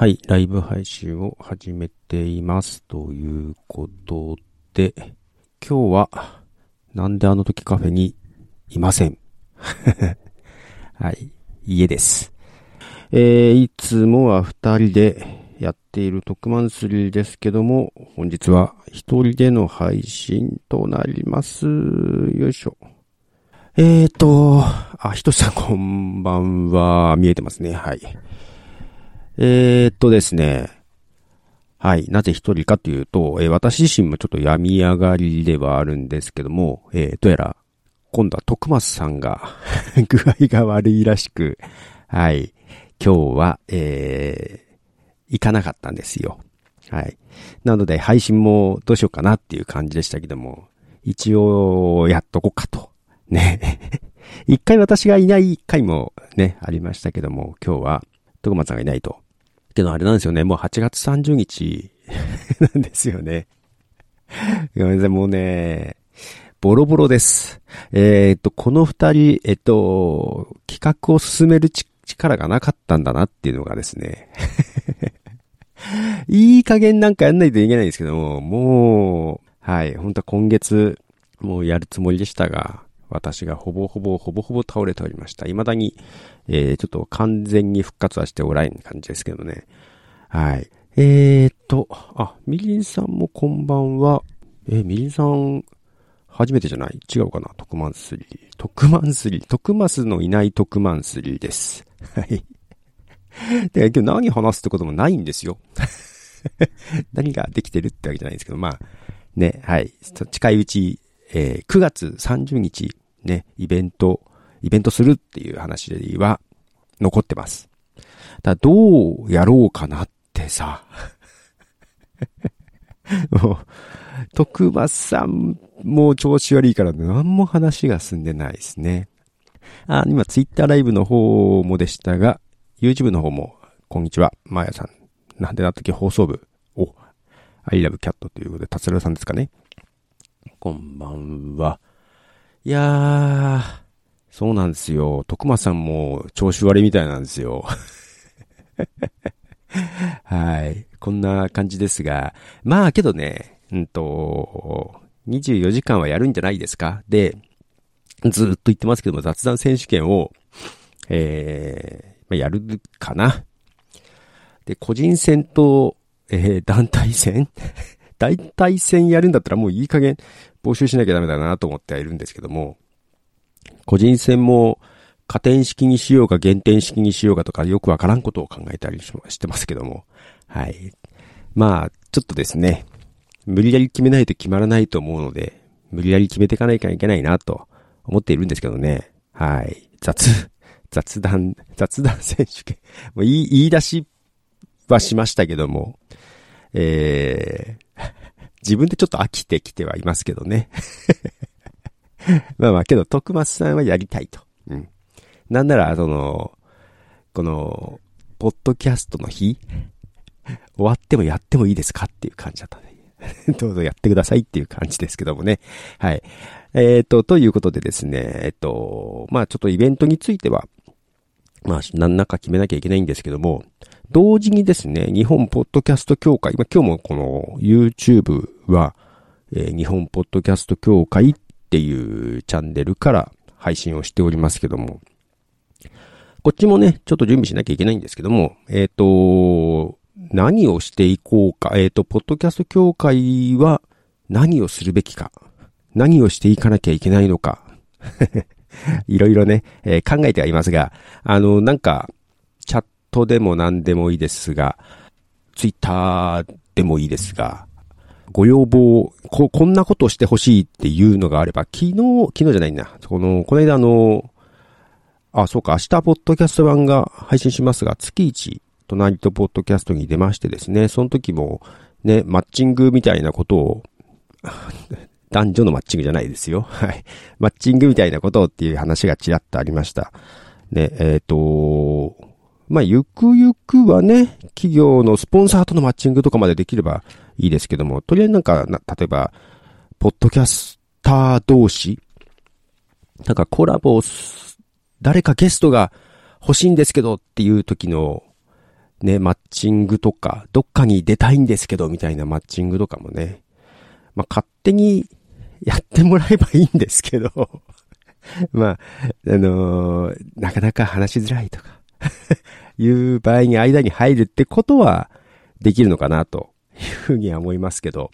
はい、ライブ配信を始めています。ということで、今日は、なんであの時カフェにいません。はい、家です。えー、いつもは二人でやっている特番スリーですけども、本日は一人での配信となります。よいしょ。えーと、あ、ひとしさんこんばんは、見えてますね。はい。えーとですね。はい。なぜ一人かというと、えー、私自身もちょっと病み上がりではあるんですけども、えー、どうやら、今度は徳松さんが 具合が悪いらしく、はい。今日は、えー、行かなかったんですよ。はい。なので、配信もどうしようかなっていう感じでしたけども、一応、やっとこうかと。ね。一回私がいない回もね、ありましたけども、今日は、徳松さんがいないと。けどあれなんですよね、もう8月30日 なんですよね。ごめんなさい、もうね、ボロボロです。えー、っと、この二人、えっと、企画を進める力がなかったんだなっていうのがですね。いい加減なんかやんないといけないんですけども、もう、はい、本当は今月、もうやるつもりでしたが、私がほぼほぼほぼほぼ倒れておりました。未だに、えー、ちょっと完全に復活はしておらん感じですけどね。はい。えーと、あ、みりんさんもこんばんは。えー、みりんさん、初めてじゃない？違うかな？特マンスリー。特マンスリー。特マスのいない特マンスリーです。はい。で、今日何話すってこともないんですよ。何ができてるってわけじゃないんですけど、まあ、ね、はい。近いうち、えー、9月30日、ね、イベント、イベントするっていう話では残ってます。だどうやろうかなってさ。もう、徳松さんも調子悪いから何も話が進んでないですね。あ、今ツイッターライブの方もでしたが、YouTube の方も、こんにちは、まやさん。なんでなったっけ放送部。お、I love cat ということで、達郎さんですかね。こんばんは。いやー、そうなんですよ。徳間さんも調子悪いみたいなんですよ。はい。こんな感じですが。まあけどね、うんと、24時間はやるんじゃないですか？で、ずっと言ってますけども、雑談選手権を、えー、まあ、やるかな？で、個人戦と、えー、団体戦？団体戦やるんだったらもういい加減募集しなきゃダメだなと思ってはいるんですけども、個人戦も加点式にしようか減点式にしようかとかよくわからんことを考えたりしてますけども、はい。まあ、ちょっとですね、無理やり決めないと決まらないと思うので、無理やり決めていかないといけないなと思っているんですけどね。はい。雑、雑談、雑談選手権。もう言い、言い出しはしましたけども、えー、自分でちょっと飽きてきてはいますけどね。まあまあ、けど、徳松さんはやりたいと。うん。なんなら、その、この、ポッドキャストの日、終わってもやってもいいですかっていう感じだったね。どうぞやってくださいっていう感じですけどもね。はい。えっ、ー、と、ということでですね、えっ、と、まあちょっとイベントについては、まあ何らか決めなきゃいけないんですけども、同時にですね、日本ポッドキャスト協会、ま今日もこの YouTube は、えー、日本ポッドキャスト協会っていうチャンネルから配信をしておりますけども、こっちもね、ちょっと準備しなきゃいけないんですけども、えっ、ー、と、何をしていこうか、えっ、ー、と、ポッドキャスト協会は何をするべきか、何をしていかなきゃいけないのか、いろいろね、えー、考えてはいますが、あの、なんか、トでも何でもいいですが、ツイッターでもいいですが、ご要望、こ、こんなことしてほしいっていうのがあれば、昨日、昨日じゃないんだ。この、この間あの、あ、そうか、明日、ポッドキャスト版が配信しますが、月一、隣とポッドキャストに出ましてですね、その時も、ね、マッチングみたいなことを、男女のマッチングじゃないですよ。はい。マッチングみたいなことっていう話がちらっとありました。ね、えっ、ー、と、まあ、ゆくゆくはね、企業のスポンサーとのマッチングとかまでできればいいですけども、とりあえずなんか、な例えば、ポッドキャスター同士、なんかコラボ誰かゲストが欲しいんですけどっていう時の、ね、マッチングとか、どっかに出たいんですけど、みたいなマッチングとかもね、まあ、勝手にやってもらえばいいんですけど まあ、あのー、なかなか話しづらいとか。いう場合に間に入るってことはできるのかなというふうには思いますけど、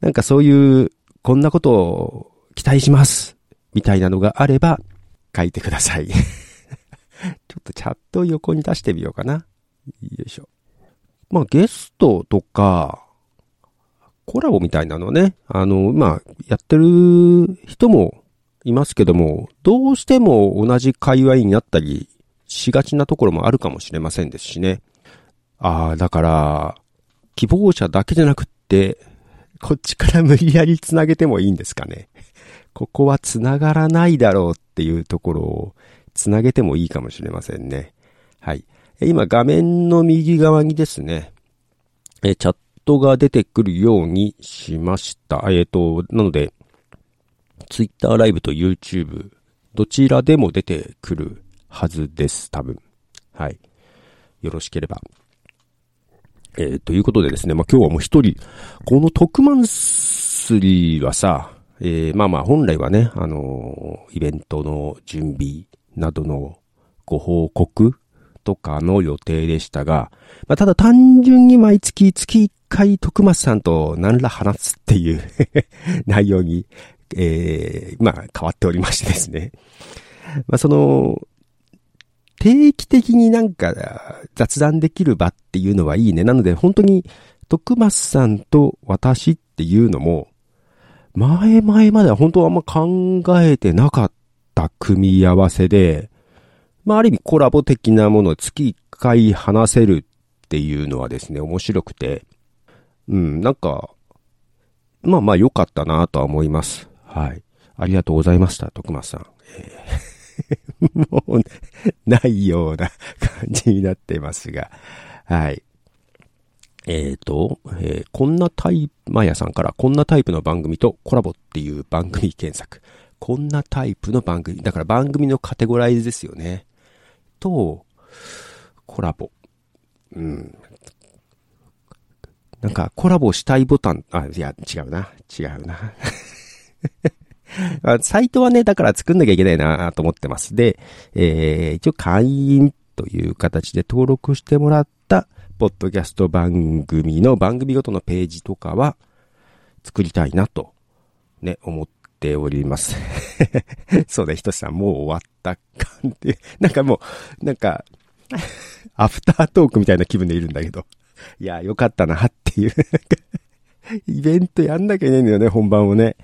なんかそういう、こんなことを期待しますみたいなのがあれば書いてください ちょっとチャットを横に出してみようかな。よいしょ。まあゲストとか、コラボみたいなのね、あの、まあ、やってる人もいますけども、どうしても同じ界隈になったりしがちなところもあるかもしれませんですしね。ああ、だから、希望者だけじゃなくって、こっちから無理やり繋げてもいいんですかね。ここは繋がらないだろうっていうところを繋げてもいいかもしれませんね。はい。今画面の右側にですね、えチャットが出てくるようにしました。えっ、ー、と、なので、Twitter ライブと YouTube、どちらでも出てくるはずです、多分。はい。よろしければ。えー、ということでですね、まあ、今日はもう一人、この特マンスリーはさ、えー、まあまあ本来はね、あのー、イベントの準備などのご報告とかの予定でしたが、まあ、ただ単純に毎月月1回徳松さんと何ら話すっていう 内容に、えー、まあ変わっておりましてですね。まあその、定期的になんか雑談できる場っていうのはいいね。なので本当に徳松さんと私っていうのも、前々までは本当はあんま考えてなかった組み合わせで、まあある意味コラボ的なものを月1回話せるっていうのはですね、面白くて、うん、なんか、まあまあ良かったなとは思います。はい。ありがとうございました、徳松さん。えー もう、ないような感じになってますが。はい。えっ、ー、と、えー、こんなタイプ、マヤさんからこんなタイプの番組とコラボっていう番組検索。こんなタイプの番組。だから番組のカテゴライズですよね。と、コラボ。うん。なんか、コラボしたいボタン、あ、いや、違うな。違うな。サイトはね、だから作んなきゃいけないなと思ってます。で、えー、一応会員という形で登録してもらった、ポッドキャスト番組の番組ごとのページとかは、作りたいなと、ね、思っております。そうだ、ひとしさん、もう終わった感じ。なんかもう、なんか、アフタートークみたいな気分でいるんだけど。いや、よかったなっていう。イベントやんなきゃいけないんだよね、本番をね。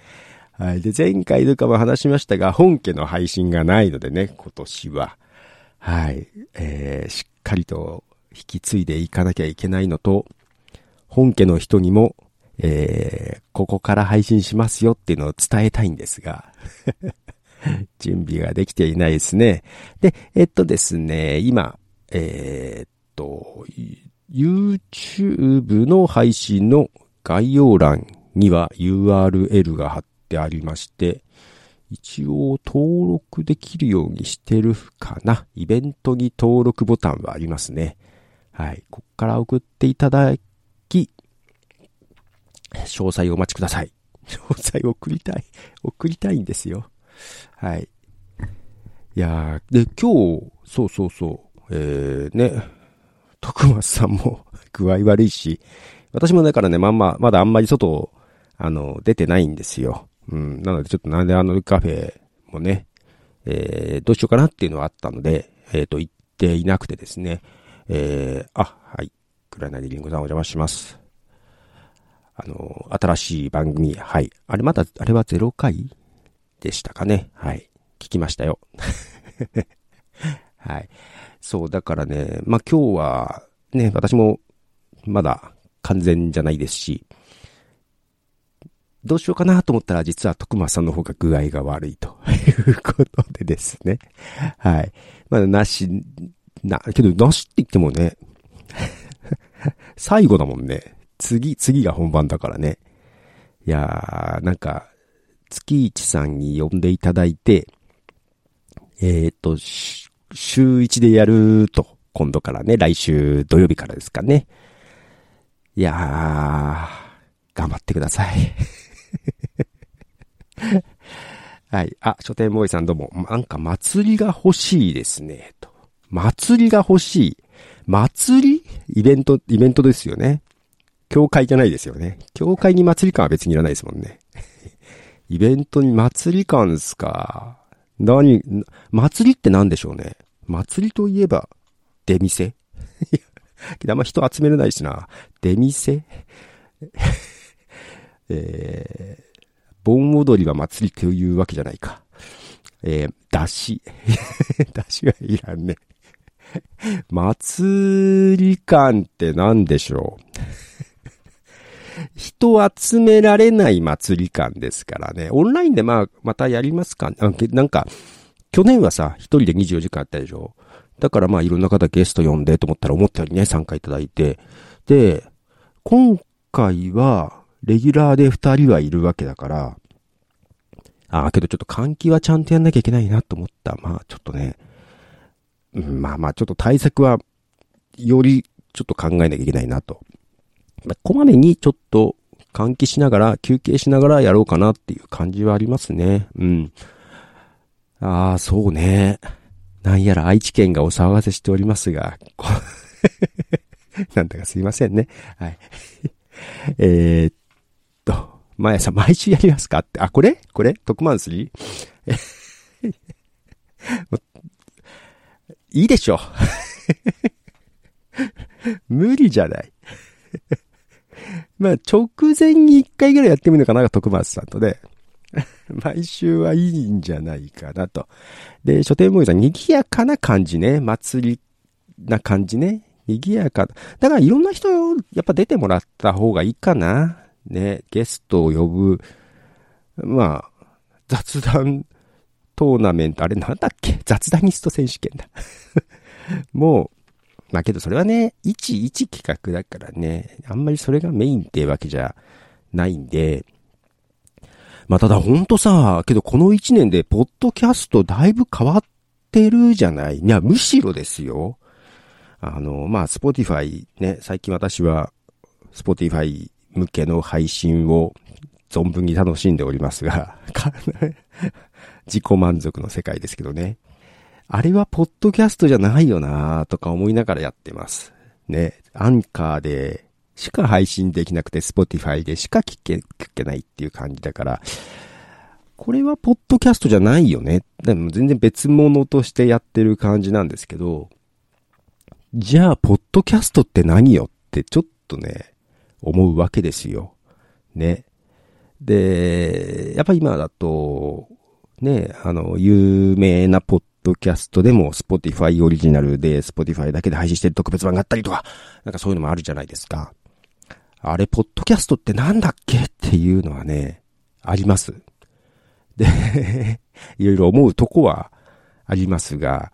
はい。で、前回とかも話しましたが、本家の配信がないのでね、今年は。はい。えー、しっかりと引き継いでいかなきゃいけないのと、本家の人にも、えー、ここから配信しますよっていうのを伝えたいんですが、準備ができていないですね。で、えっとですね、今、えー、っと、YouTube の配信の概要欄には URL が貼ってありまして、一応登録できるようにしてるかな。イベントに登録ボタンはありますね。はい。こっから送っていただき、詳細をお待ちください。詳細を送りたい。送りたいんですよ。はい。いやー、で、今日、そうそうそう、えー、ね、徳松さんも具合悪いし、私もだからね、まんま、まだあんまり外、あの、出てないんですよ。うん。なのでちょっとなんであのカフェもね、えー、どうしようかなっていうのはあったので、えっ、ー、と、行っていなくてですね、えー、あ、はい。クライナリリンゴさんお邪魔します。あの、新しい番組、はい。あれまだ、あれは0回でしたかね？はい。聞きましたよ。はい。そう、だからね、まあ、今日は、ね、私も、まだ完全じゃないですし、どうしようかなと思ったら、実は徳間さんの方が具合が悪いということでですね。はい。まだなし、な、けどなしって言ってもね、最後だもんね。次、次が本番だからね。いやー、なんか、月一さんに呼んでいただいて、えっ、と、週1でやると、今度からね、来週土曜日からですかね。いやー、頑張ってください。はい。あ、書店ボーイさんどうも。なんか祭りが欲しいですね。と。祭りが欲しい。祭り？イベント、イベントですよね。教会じゃないですよね。教会に祭り感は別にいらないですもんね。イベントに祭り感ですか。何、祭りって何でしょうね。祭りといえば、出店？あんま人集めれないしな。出店？えー、盆踊りは祭りというわけじゃないか。えー、だし。だしはいらんね。祭り感って何でしょう？人集められない祭り感ですからね。オンラインでまあ、またやりますかなんか、去年はさ、一人で24時間やったでしょ？だからまあいろんな方ゲスト呼んでと思ったら思ったよりね、参加いただいて。で、今回は、レギュラーで二人はいるわけだから、ああ、けどちょっと換気はちゃんとやんなきゃいけないなと思った。まあちょっとね、うん、まあまあちょっと対策は、よりちょっと考えなきゃいけないなと。まあ、こまめにちょっと換気しながら、休憩しながらやろうかなっていう感じはありますね。うん。ああ、そうね。なんやら愛知県がお騒がせしておりますが、なんだかすいませんね。はい。えー、っと、毎朝毎週やりますかって、あ、これ？これ？特マンスリー？いいでしょ。無理じゃない。まあ、直前に一回ぐらいやってみるのかな、徳松さんとで。毎週はいいんじゃないかなと。で、書店ボーイさん、賑やかな感じね。祭りな感じね。賑やか。だからいろんな人、やっぱ出てもらった方がいいかな。ね、ゲストを呼ぶ。まあ、雑談トーナメント、あれなんだっけ？雑談ニスト選手権だ。もう、まあけどそれはね、一一企画だからね、あんまりそれがメインってわけじゃないんで、まあただほんとさ、けどこの一年でポッドキャストだいぶ変わってるじゃない？いや、むしろですよ。あの、まあ、 Spotify ね、最近私は、 Spotify 向けの配信を存分に楽しんでおりますが、自己満足の世界ですけどね。あれはポッドキャストじゃないよなとか思いながらやってます。ね、アンカーでしか配信できなくて、 Spotify でしか聞け、聞けないっていう感じだから、これはポッドキャストじゃないよね。でも全然別物としてやってる感じなんですけど、じゃあ、ポッドキャストって何よってちょっとね、思うわけですよ。ね。で、やっぱ今だと、ね、あの、有名なポッドキャストでも Spotify オリジナルで Spotify だけで配信してる特別版があったりとか、なんかそういうのもあるじゃないですか。あれ、ポッドキャストってなんだっけ？っていうのはね、あります。で いろいろ思うとこはありますが、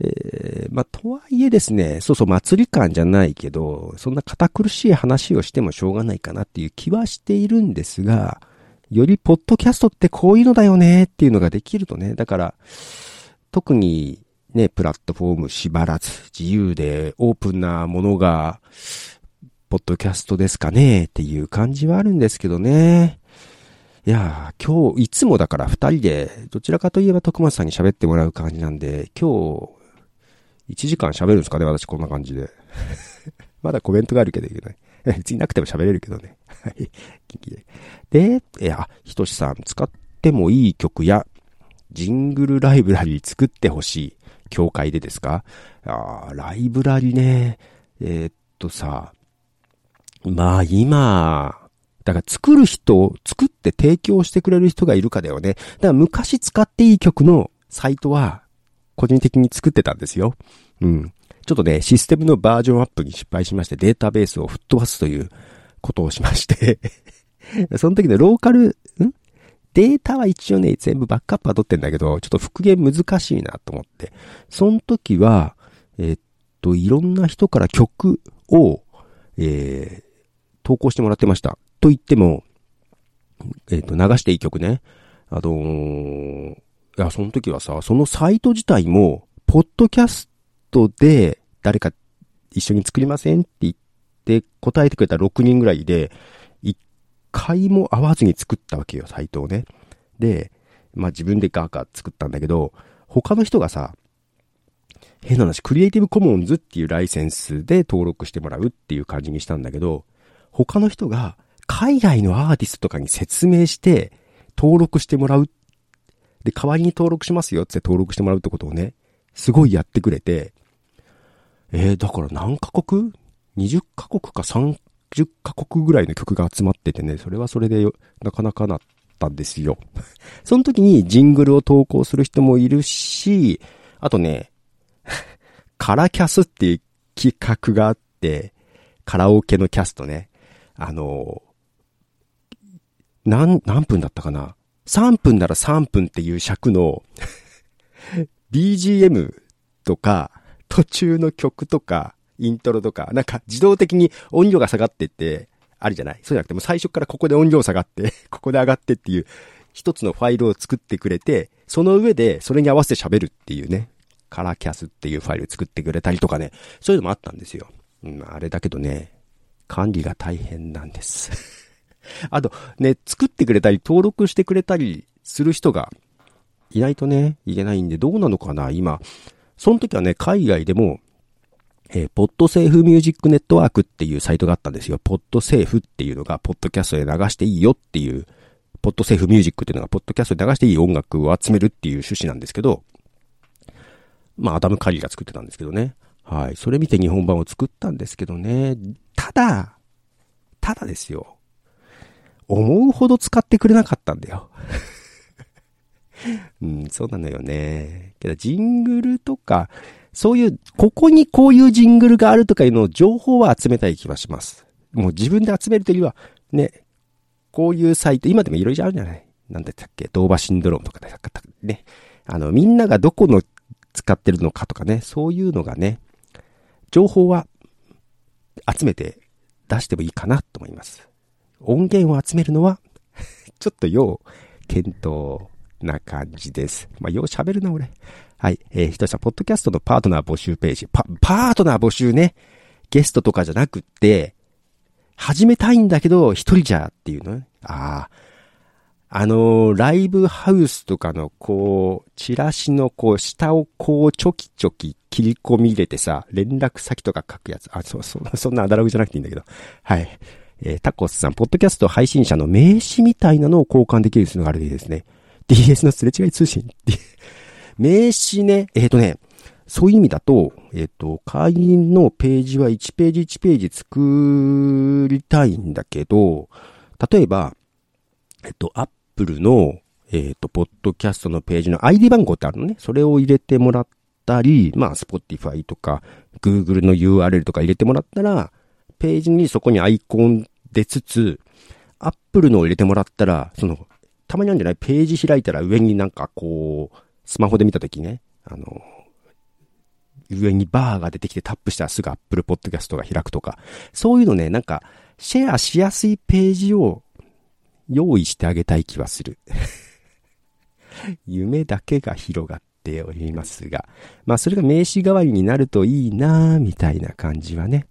えー、まあ、とはいえですね、そうそう、祭り感じゃないけど、そんな堅苦しい話をしてもしょうがないかなっていう気はしているんですが、よりポッドキャストってこういうのだよねっていうのができるとね、だから、特にね、プラットフォーム縛らず、自由でオープンなものが、ポッドキャストですかねっていう感じはあるんですけどね。いやー、今日、いつもだから二人で、どちらかといえば徳松さんに喋ってもらう感じなんで、今日、1時間喋るんですかね私こんな感じで。まだコメントがあるけどいけない。別になくても喋れるけどね。はい。で、いや、ひとしさん、使ってもいい曲や、ジングルライブラリー作ってほしい。教会でですか？あライブラリね。えー、っとさ、まあ今、だから作る人、作って提供してくれる人がいるかだよね。だから昔使っていい曲のサイトは、個人的に作ってたんですよ。うん。ちょっとね、システムのバージョンアップに失敗しまして、データベースを吹っ飛ばすということをしまして その時のローカル、ん？データは一応ね、全部バックアップは取ってんだけど、ちょっと復元難しいなと思って。その時は、えー、っと、いろんな人から曲を、えー、投稿してもらってました。と言っても、えー、っと、流していい曲ね。あのー、いや、その時はさ、そのサイト自体も、ポッドキャストで誰か一緒に作りませんって言って答えてくれた6人ぐらいで、一回も会わずに作ったわけよ、サイトをね。で、まあ自分でガーガー作ったんだけど、他の人がさ、変な話、クリエイティブコモンズっていうライセンスで登録してもらうっていう感じにしたんだけど、他の人が海外のアーティストとかに説明して登録してもらうっで、代わりに登録しますよって登録してもらうってことをね、すごいやってくれて、えー、だから何カ国 ?20 カ国か30カ国ぐらいの曲が集まっててね、それはそれでなかなかなったんですよ。その時にジングルを投稿する人もいるし、あとね、カラキャスっていう企画があって、カラオケのキャストね。あの、何、何分だったかな？3分なら3分っていう尺の BGM とか、途中の曲とか、イントロとか、なんか自動的に音量が下がってって、あるじゃない？そうじゃなくても最初からここで音量下がって ここで上がってっていう、一つのファイルを作ってくれて、その上でそれに合わせて喋るっていうね、カラーキャスっていうファイル作ってくれたりとかね、そういうのもあったんですよ。うん、あれだけどね、管理が大変なんです あと、ね、作ってくれたり、登録してくれたりする人がいないとね、いけないんで、どうなのかな、今。その時はね、海外でも、えー、ポッドセーフミュージックネットワークっていうサイトがあったんですよ。ポッドセーフっていうのが、ポッドキャストで流していいよっていう、ポッドセーフミュージックっていうのが、ポッドキャストで流していい音楽を集めるっていう趣旨なんですけど、まあ、アダム・カリーが作ってたんですけどね。はい。それ見て日本版を作ったんですけどね。ただ、ただですよ。思うほど使ってくれなかったんだよ。うん、そうなのよね。けど、ジングルとか、そういう、ここにこういうジングルがあるとかいうのを情報は集めたい気はします。もう自分で集めるというよりは、ね、こういうサイト、今でもいろいろあるじゃない？なんだったっけ？ドーバシンドロームとか、ね。あの、みんながどこの使ってるのかとかね、そういうのがね、情報は集めて出してもいいかなと思います。音源を集めるのは ちょっと要検討な感じです。まあ、よう喋るな、俺。はい。えー、ひとしさん、ポッドキャストのパートナー募集ページ。パ、パートナー募集ね。ゲストとかじゃなくって、始めたいんだけど、一人じゃっていうのああ。あのー、ライブハウスとかの、こう、チラシの、こう、下をこう、ちょきちょき切り込み入れてさ、連絡先とか書くやつ。あ、そうそ、そんなアダログじゃなくていいんだけど。はい。えー、タコスさん、ポッドキャスト配信者の名刺みたいなのを交換できるのがあるでですね。DS のすれ違い通信って。名刺ね、えっ、ー、とね、そういう意味だと、えっ、ー、と、会員のページは1ページ1ページ作りたいんだけど、例えば、えっ、と、Apple の、えっ、と、ポッドキャストのページの ID 番号ってあるのね。それを入れてもらったり、まあ、Spotify とか、Google の URL とか入れてもらったら、ページにそこにアイコン出つつ、アップルのを入れてもらったら、その、たまにあるんじゃないページ開いたら上になんかこう、スマホで見たときね、あの、上にバーが出てきてタップしたらすぐアップルポッドキャストが開くとか、そういうのね、なんか、シェアしやすいページを用意してあげたい気はする。夢だけが広がっておりますが、まあそれが名刺代わりになるといいなぁみたいな感じはね、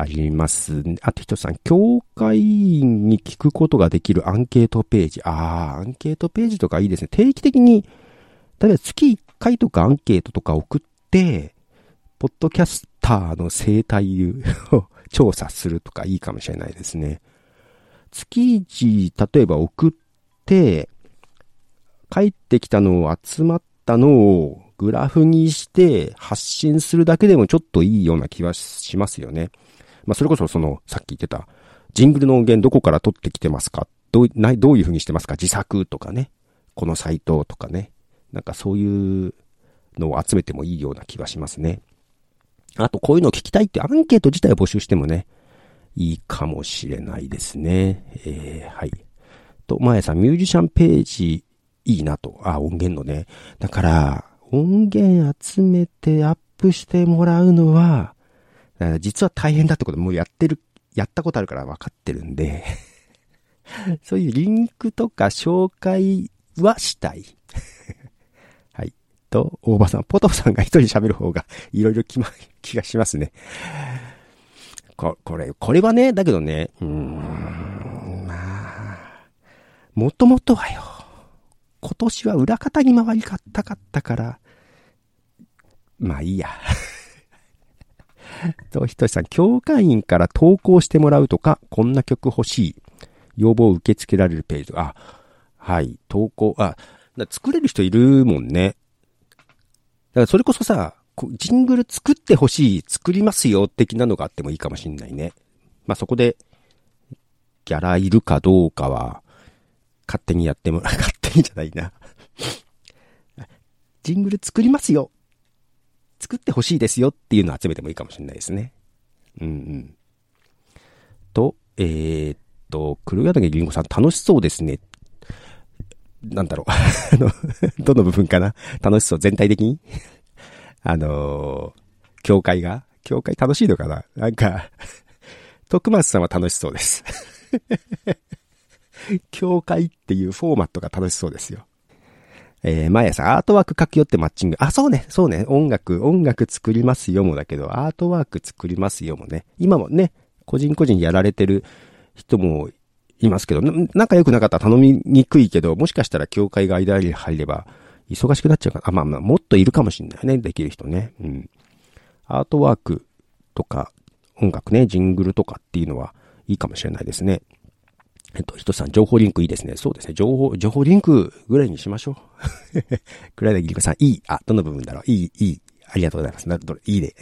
あります。あと一つさん、教会員に聞くことができるアンケートページ。ああ、アンケートページとかいいですね。定期的に、例えば月1回とかアンケートとか送って、ポッドキャスターの生態を調査するとかいいかもしれないですね。月1、例えば送って、帰ってきたのを集まったのをグラフにして発信するだけでもちょっといいような気はしますよね。まあ、それこそその、さっき言ってた、ジングルの音源どこから取ってきてますか？どう、などういう風にしてますか？自作とかね。このサイトとかね。なんかそういうのを集めてもいいような気はしますね。あと、こういうのを聞きたいってアンケート自体を募集してもね、いいかもしれないですね。えー、はい。と、まやさん、ミュージシャンページ、いいなと。あ、音源のね。だから、音源集めてアップしてもらうのは、実は大変だってこともうやってる、やったことあるから分かってるんで そういうリンクとか紹介はしたいはいと、大場さん、ポトフさんが一人喋る方がいろいろ気ま、気がしますね。こ、これ、これはね、だけどね、うーん、まあ、もともとはよ、今年は裏方に回りかったかったから、まあいいや。と、ひとしさん、教会員から投稿してもらうとか、こんな曲欲しい。要望を受け付けられるページ。あ、はい、投稿、あ、作れる人いるもんね。だからそれこそさ、ジングル作ってほしい、作りますよ、的なのがあってもいいかもしんないね。まあ、そこで、ギャラいるかどうかは、勝手にやっても、勝手にじゃないな。ジングル作りますよ。作ってほしいですよっていうのを集めてもいいかもしれないですね。うんうん。と、えー、っと、黒柳りんごさん楽しそうですね。なんだろう。あの、どの部分かな？楽しそう、全体的に？あのー、教会が？教会楽しいのかな？なんか徳松さんは楽しそうです 教会っていうフォーマットが楽しそうですよ。えー、毎朝アートワーク書き寄ってマッチング。あ、そうね、そうね、音楽、音楽作りますよもだけど、アートワーク作りますよもね。今もね、個人個人やられてる人もいますけど、仲良くなかった？ら頼みにくいけど、もしかしたら教会が間に入れば、忙しくなっちゃうかな？あ、まあまあ、もっといるかもしんないね。できる人ね。うん。アートワークとか、音楽ね、ジングルとかっていうのはいいかもしれないですね。えっと、ひとさん、情報リンクいいですね。そうですね。情報、情報リンクぐらいにしましょう。くらいでぎりこさん、いい。あ、どの部分だろう。いい、いい。ありがとうございます。な、どれ、いいで。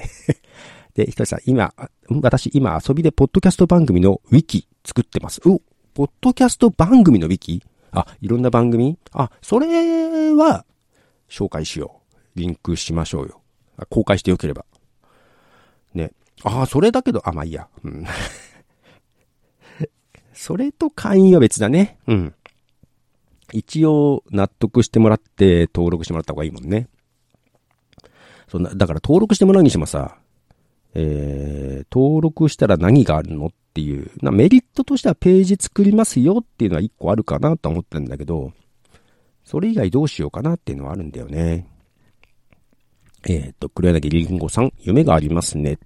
で、ひとさん、今、私、今、遊びでポッドキャスト番組のウィキ作ってます。おポッドキャスト番組のウィキ？あ、いろんな番組？あ、それは、紹介しよう。リンクしましょうよ。公開してよければ。ね。ああ、それだけど、あ、まあいいや。うん。それと会員は別だね。うん。一応、納得してもらって登録してもらった方がいいもんね。そんな、だから登録してもらうにしてもさ、えー、登録したら何があるのっていう、なメリットとしてはページ作りますよっていうのは一個あるかなと思ってるんだけど、それ以外どうしようかなっていうのはあるんだよね。えっ、ー、と、黒柳りんごさん、夢がありますね。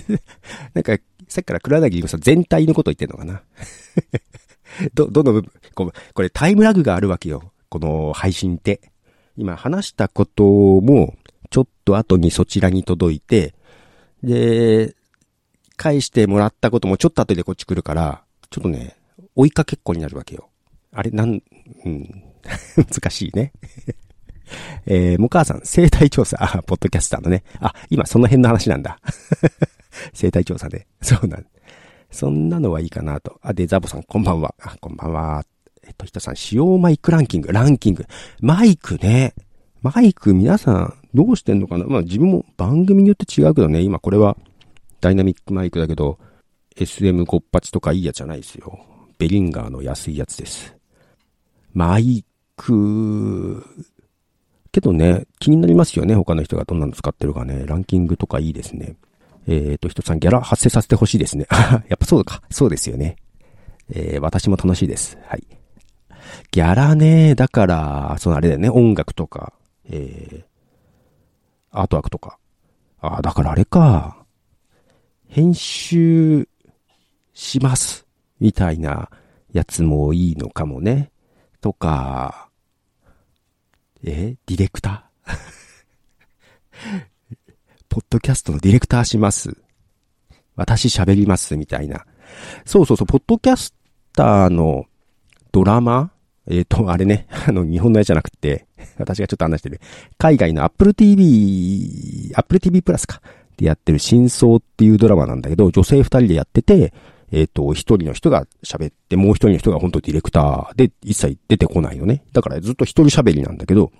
なんか、さっきから黒柳りんごさん全体のこと言ってんのかな？ど、どの部分？こ、これタイムラグがあるわけよ。この配信って。今話したことも、ちょっと後にそちらに届いて、で、返してもらったこともちょっと後でこっち来るから、ちょっとね、追いかけっこになるわけよ。あれ、なん、うん、難しいね。えー、もかあさん、生体調査、あ、ポッドキャスターのね。あ、今その辺の話なんだ。生体調査で。そうなん。そんなのはいいかなと。あ、で、ザボさん、こんばんは。あ、こんばんは。えっと、ひとさん、使用マイクランキング、ランキング。マイクね。マイク皆さん、どうしてんのかな？まあ自分も番組によって違うけどね、今これはダイナミックマイクだけど、SM58 とかいいやつじゃないですよ。ベリンガーの安いやつです。マイク、けどね、気になりますよね。他の人がどんなの使ってるかね。ランキングとかいいですね。えっ、ー、と、人さんギャラ発生させてほしいですね。やっぱそうか。そうですよね。えー、私も楽しいです。はい。ギャラね、だから、そのあれだよね。音楽とか、えー、アートワークとか。ああ、だからあれか。編集します。みたいなやつもいいのかもね。とか、えディレクター？ポッドキャストのディレクターします。私喋ります、みたいな。そうそうそう、ポッドキャスターのドラマえっ、ー、と、あれね、あの、日本のやつじゃなくて、私がちょっと話してる、海外の Apple TV、Apple TV プラスか、でやってる真相っていうドラマなんだけど、女性二人でやってて、えっ、ー、と、一人の人が喋って、もう一人の人が本当ディレクターで一切出てこないのね。だからずっと一人喋りなんだけど、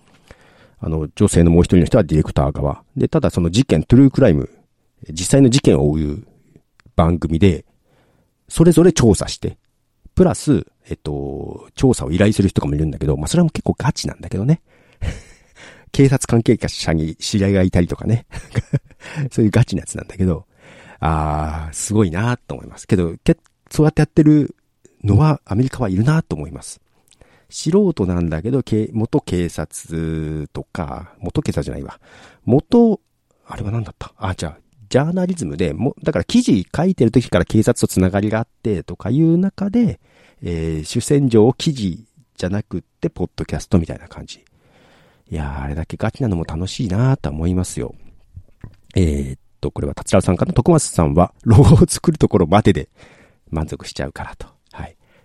あの、女性のもう一人の人はディレクター側。で、ただその事件、トゥルークライム、実際の事件を追う番組で、それぞれ調査して、プラス、えっと、調査を依頼する人かもいるんだけど、まあ、それも結構ガチなんだけどね。警察関係者に知り合いがいたりとかね。そういうガチなやつなんだけど、あー、すごいなーと思います。けど、そうやってやってるのは、アメリカはいるなーと思います。素人なんだけど、元警察とか、元警察じゃないわ。元、あれは何だった？あ、じゃあ、ジャーナリズムで、も、だから記事書いてる時から警察とつながりがあってとかいう中で、えー、主戦場を記事じゃなくって、ポッドキャストみたいな感じ。いやー、あれだけガチなのも楽しいなーと思いますよ。えー、っと、これは達郎さんかな？徳松さんは、ロゴを作るところまでで満足しちゃうからと。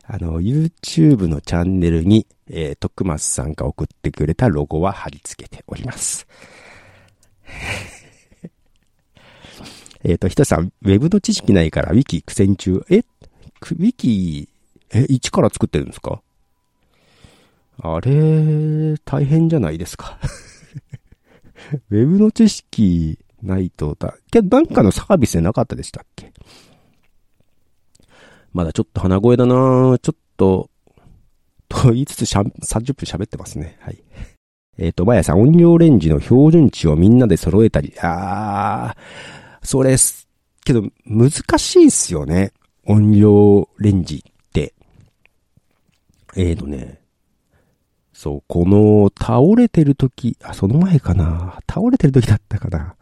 あの、YouTube のチャンネルに、えー、徳松さんが送ってくれたロゴは貼り付けております。えっと、ひとさん、ウェブの知識ないから、ウィキ苦戦中？え？ウィキ、え、一から作ってるんですか？あれ、大変じゃないですか？ウェブの知識ないとだ、けどなんかのサービスでなかったでしたっけ？まだちょっと鼻声だなちょっと、と言いつつしゃ、30分喋ってますね。はい。えっ、ー、と、まやさん、音量レンジの標準値をみんなで揃えたり、あー、それす、けど、難しいっすよね。音量レンジって。えっ、ー、とね、そう、この、倒れてる時、あ、その前かな。倒れてる時だったかな。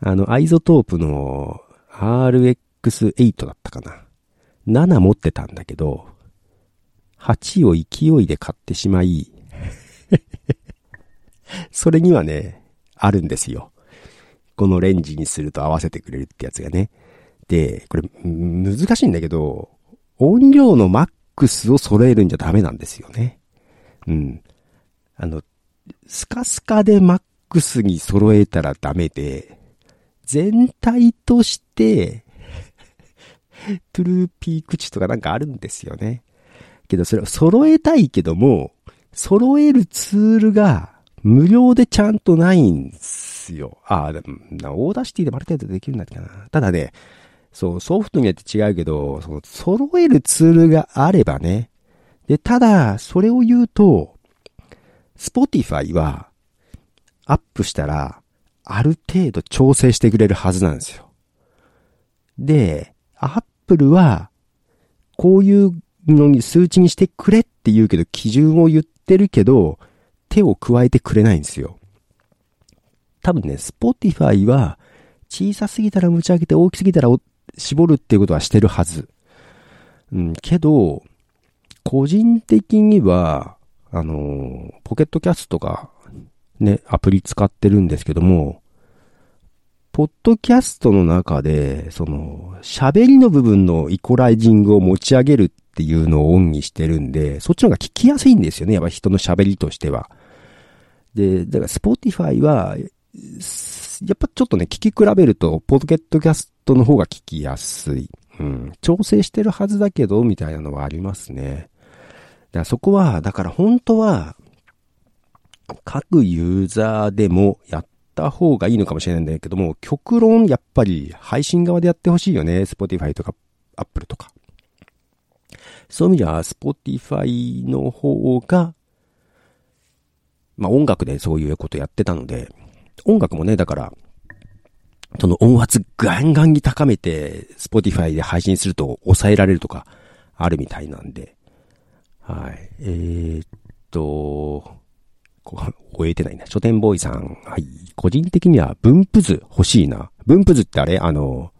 あの、 iZotope の RX8 だったかな。7持ってたんだけど、8を勢いで買ってしまい それにはね、あるんですよ。このレンジにすると合わせてくれるってやつがね。で、これ、難しいんだけど、音量のマックスを揃えるんじゃダメなんですよね。うん。あの、スカスカでマックスに揃えたらダメで、全体としてトゥルーピーク値とかなんかあるんですよね。けどそれを揃えたいけども、揃えるツールが無料でちゃんとないんすよ。ああ、 Audacity でもある程度できるんだっけな。ただね、そう、ソフトによって違うけど、その、揃えるツールがあればね。で、ただ、それを言うと、 Spotify は、アップしたら、ある程度調整してくれるはずなんですよ。で、アップルは、こういうのに数値にしてくれって言うけど、基準を言ってるけど、手を加えてくれないんですよ。多分ね、 Spotify は、小さすぎたら持ち上げて大きすぎたら絞るっていうことはしてるはず。うん、けど、個人的には、あの、 Pocket Casts がね、アプリ使ってるんですけども、ポッドキャストの中で、その、喋りの部分のイコライジングを持ち上げるっていうのをオンにしてるんで、そっちの方が聞きやすいんですよね。やっぱ人の喋りとしては。で、だから Spotify は、やっぱちょっとね、聞き比べると、ポッドキャストの方が聞きやすい。うん。調整してるはずだけど、みたいなのはありますね。だからそこは、だから本当は、各ユーザーでもやった方がいいのかもしれないんだけども、極論やっぱり配信側でやってほしいよね。Spotify とか Apple とか。そういう意味では Spotify の方が、まあ音楽でそういうことやってたので、音楽もね、だから、その音圧ガンガンに高めて、Spotify で配信すると抑えられるとか、あるみたいなんで、はい。えー、っと、終えてないな。書店ボーイさん。はい。個人的には分布図欲しいな。分布図ってあれ？あの、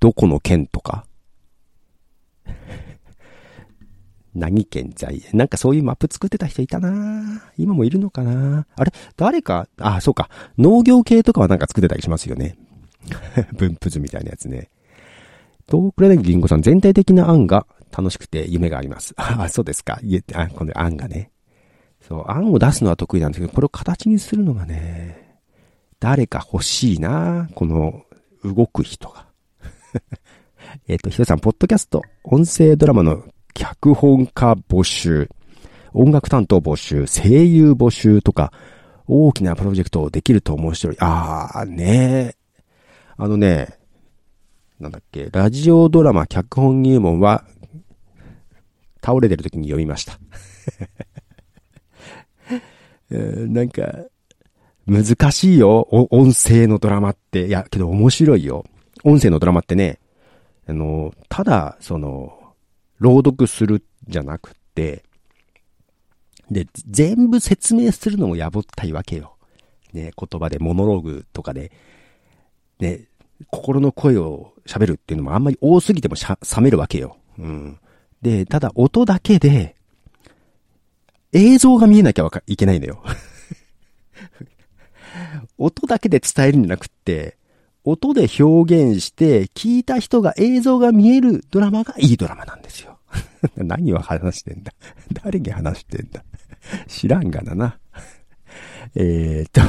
どこの県とか？何県在？なんかそういうマップ作ってた人いたな今もいるのかなあれ？誰か、あ、そうか。農業系とかはなんか作ってたりしますよね。分布図みたいなやつね。東倉ネギリンゴさん全体的な案が楽しくて夢があります。あ、そうですか。言えて、あ、この案がね。そう、案を出すのは得意なんですけど、これを形にするのがね、誰か欲しいなこの、動く人が。えっと、ひとさん、ポッドキャスト、音声ドラマの脚本家募集、音楽担当募集、声優募集とか、大きなプロジェクトをできると面白い。あー、ねあのね、なんだっけ、ラジオドラマ脚本入門は倒れてる時に読みましたなんか、難しいよ。音声のドラマって。いや、けど面白いよ。音声のドラマってね、あの、ただ、その、朗読するじゃなくて、で、全部説明するのもやぼったいわけよ。ね、言葉でモノローグとかで、ね、心の声を喋るっていうのもあんまり多すぎても冷めるわけよ。うん。で、ただ音だけで、映像が見えなきゃいけないのよ。音だけで伝えるんじゃなくって、音で表現して、聞いた人が映像が見えるドラマがいいドラマなんですよ。何を話してんだ 誰に話してんだ知らんがなな。えーと、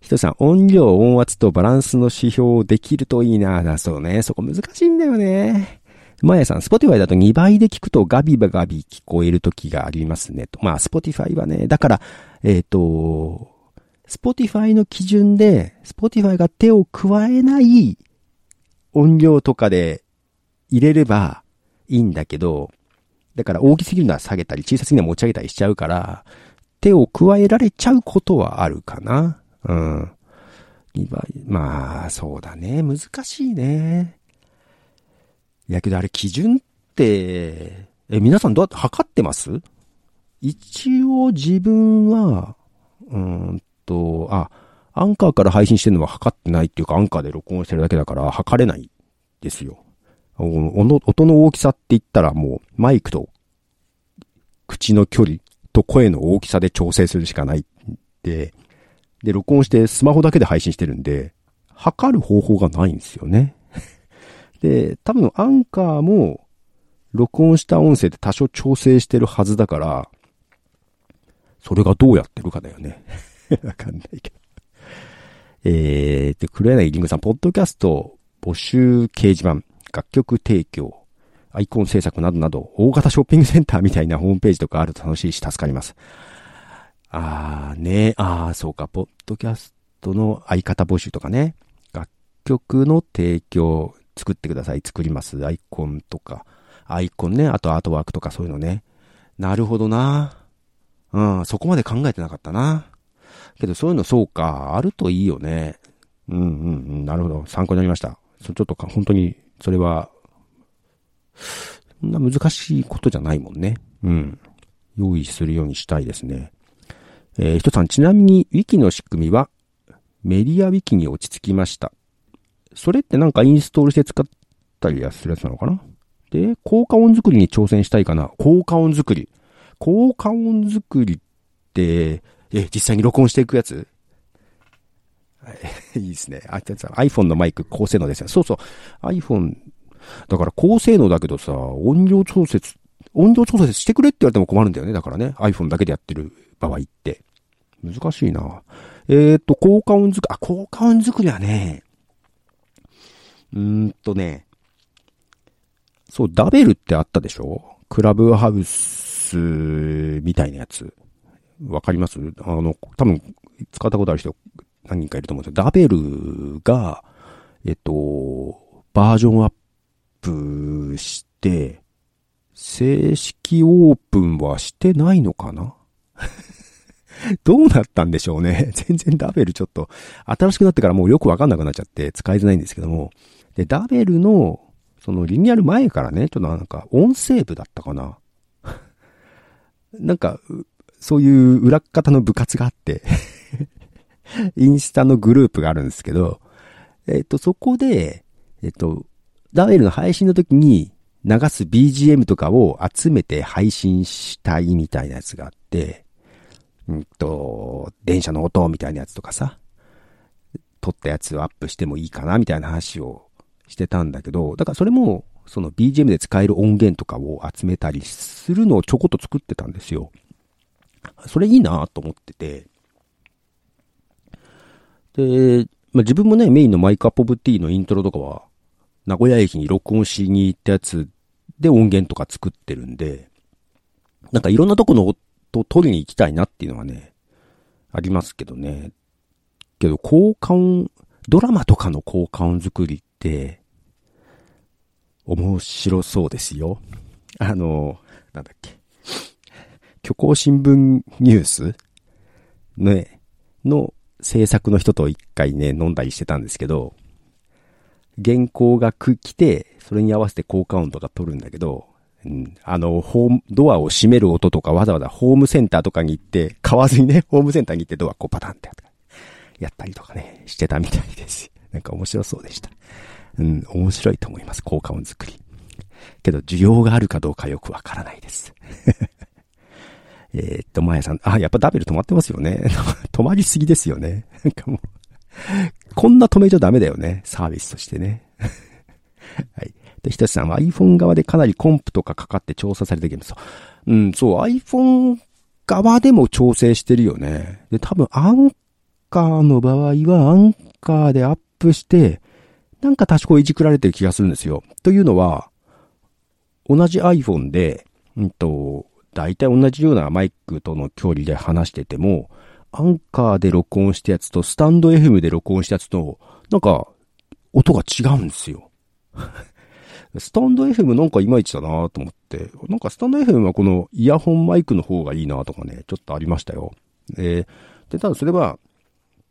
ひとさん、音量、音圧とバランスの指標をできるといいな。だそうね。そこ難しいんだよね。まやさん、 Spotify だと2倍で聞くとガビバガビ聞こえる時がありますね。とまあ、 Spotify はね、だから、えっ、ー、と、 Spotify の基準で、 Spotify が手を加えない音量とかで入れればいいんだけど、だから大きすぎるのは下げたり、小さすぎるのは持ち上げたりしちゃうから、手を加えられちゃうことはあるかな。うん。2倍。まあ、そうだね。難しいね。いやけどあれ基準って、え、皆さんどうやって測ってます？一応自分は、うんと、あ、アンカーから配信してるのは測ってないっていうか、アンカーで録音してるだけだから測れないですよ。音の大きさって言ったらもうマイクと口の距離と声の大きさで調整するしかないで、で、録音してスマホだけで配信してるんで、測る方法がないんですよね。で、多分アンカーも録音した音声で多少調整してるはずだから、それがどうやってるかだよね。わかんないけど。えー、で、黒柳りんごさん、ポッドキャスト募集掲示板、楽曲提供、アイコン制作などなど、大型ショッピングセンターみたいなホームページとかあると楽しいし助かります。あーね、あーそうか、ポッドキャストの相方募集とかね、楽曲の提供作ってください、作ります、アイコンとか、アイコンね、あとアートワークとかそういうのね。なるほどな。うん、そこまで考えてなかったな。けどそういうのそうか、あるといいよね。うんうんうん、なるほど。参考になりました。ちょっとか、本当に、それは、そんな難しいことじゃないもんね。うん。用意するようにしたいですね。えー、ひとさん、ちなみに、ウィキの仕組みは、メディアウィキに落ち着きました。それってなんかインストールして使ったりするやつなのかな？で、効果音作りに挑戦したいかな？効果音作り。効果音作りって、え、実際に録音していくやつ？いいですね。あ、iPhone のマイク高性能ですよ。そうそう。iPhone、だから高性能だけどさ、音量調節、音量調節してくれって言われても困るんだよね。だからね。iPhone だけでやってる場合って。難しいな。えー、っと、効果音作り、あ、効果音作りはね、うーんとね、そう、ダベルってあったでしょ？クラブハウスみたいなやつ。わかります？あの、多分、使ったことある人何人かいると思うんですよ。ダベルが、えっと、バージョンアップして、正式オープンはしてないのかな？どうなったんでしょうね。全然ダベルちょっと、新しくなってからもうよくわかんなくなっちゃって使いづらいんですけども。で、ダベルの、そのリニューアル前からね、ちょっとなんか音声部だったかな？なんか、そういう裏方の部活があって インスタのグループがあるんですけど、えっ、と、そこで、えっ、と、ダベルの配信の時に流す BGM とかを集めて配信したいみたいなやつがあって、うんと、電車の音みたいなやつとかさ、撮ったやつをアップしてもいいかなみたいな話をしてたんだけど、だからそれも、その BGM で使える音源とかを集めたりするのをちょこっと作ってたんですよ。それいいなと思ってて。で、まあ、自分もね、メインのマイクアップオブティーのイントロとかは、名古屋駅に録音しに行ったやつで音源とか作ってるんで、なんかいろんなとこの音取りに行きたいなっていうのはね、ありますけどね。けど、効果音、ドラマとかの効果音作りっ、面白そうですよ。あの、なんだっけ。虚構新聞ニュースね、の制作の人と一回ね、飲んだりしてたんですけど、原稿が来て、それに合わせて効果音とか取るんだけど、うん。あの、ホーム、ドアを閉める音とかわざわざホームセンターとかに行って、買わずにね、ホームセンターに行ってドアこうパタンってやったりとかね、してたみたいです。なんか面白そうでした。うん、面白いと思います、効果音作り。けど、需要があるかどうかよくわからないです。えっと、まやさん、あ、やっぱダベル止まってますよね。止まりすぎですよね。なんかもう、こんな止めちゃダメだよね。サービスとしてね。はい。で、ひとしさんは iPhone 側でかなりコンプとかかかって調査されてるんです。うん、そう、iPhone 側でも調整してるよね。で、多分アンカーの場合はアンカーでアップして、なんか多少いじくられてる気がするんですよ。というのは、同じ iPhone で、うんと、大体同じようなマイクとの距離で話してても、アンカーで録音したやつと、スタンド FM で録音したやつと、なんか、音が違うんですよ。スタンド FM なんかいまいちだなと思って、なんかスタンド FM はこのイヤホンマイクの方がいいなとかね、ちょっとありましたよ。えー、で、ただそれは、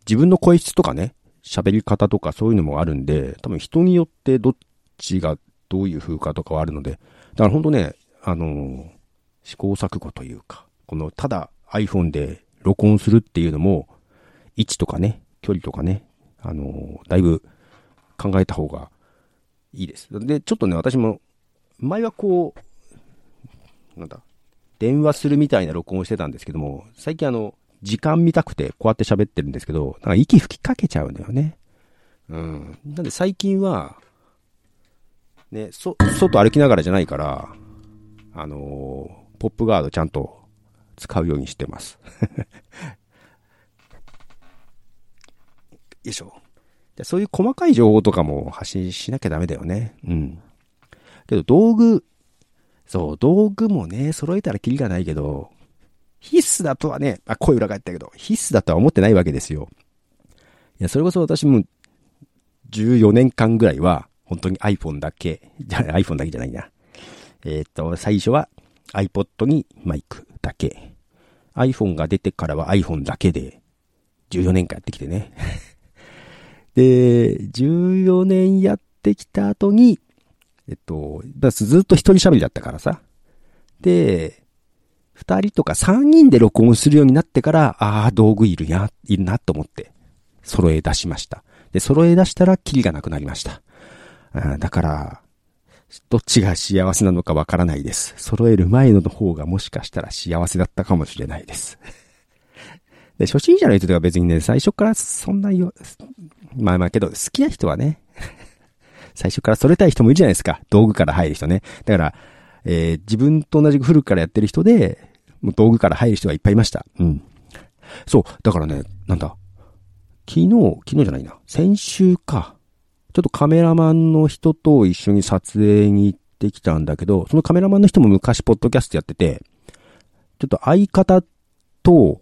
自分の声質とかね、喋り方とかそういうのもあるんで、多分人によってどっちがどういう風かとかはあるので、だからほんとね、あの、試行錯誤というか、このただ iPhone で録音するっていうのも、位置とかね、距離とかね、あの、だいぶ考えた方がいいです。で、ちょっとね、私も、前はこう、なんだ、電話するみたいな録音をしてたんですけども、最近あの、時間見たくてこうやって喋ってるんですけど、なんか息吹きかけちゃうんだよね。うん。なんで最近は、ね、そ、外歩きながらじゃないから、あのー、ポップガードちゃんと使うようにしてます。よいしょ。そういう細かい情報とかも発信しなきゃダメだよね。うん。けど道具、そう、道具もね、揃えたらキリがないけど、必須だとはね、あ、声裏返ったけど、必須だとは思ってないわけですよ。いや、それこそ私も、14年間ぐらいは、本当に iPhone だけ、じゃ、iPhone だけじゃないな。えっ、と、最初は iPod にマイクだけ。iPhone が出てからは iPhone だけで、14年間やってきてね。で、14年やってきた後に、えっと、ずっと一人喋りだったからさ。で、二人とか三人で録音するようになってから、ああ、道具いるや、いるなと思って、揃え出しました。で、揃え出したら、キリがなくなりました。あだから、どっちが幸せなのかわからないです。揃える前の方がもしかしたら幸せだったかもしれないです。で、初心者の人では別にね、最初からそんなよ、まあまあけど、好きな人はね、最初から揃えたい人もいるじゃないですか。道具から入る人ね。だから、えー、自分と同じく古くからやってる人で、もう道具から入る人がいっぱいいました。うん。そう。だからね、なんだ。昨日、昨日じゃないな。先週か。ちょっとカメラマンの人と一緒に撮影に行ってきたんだけど、そのカメラマンの人も昔ポッドキャストやってて、ちょっと相方と、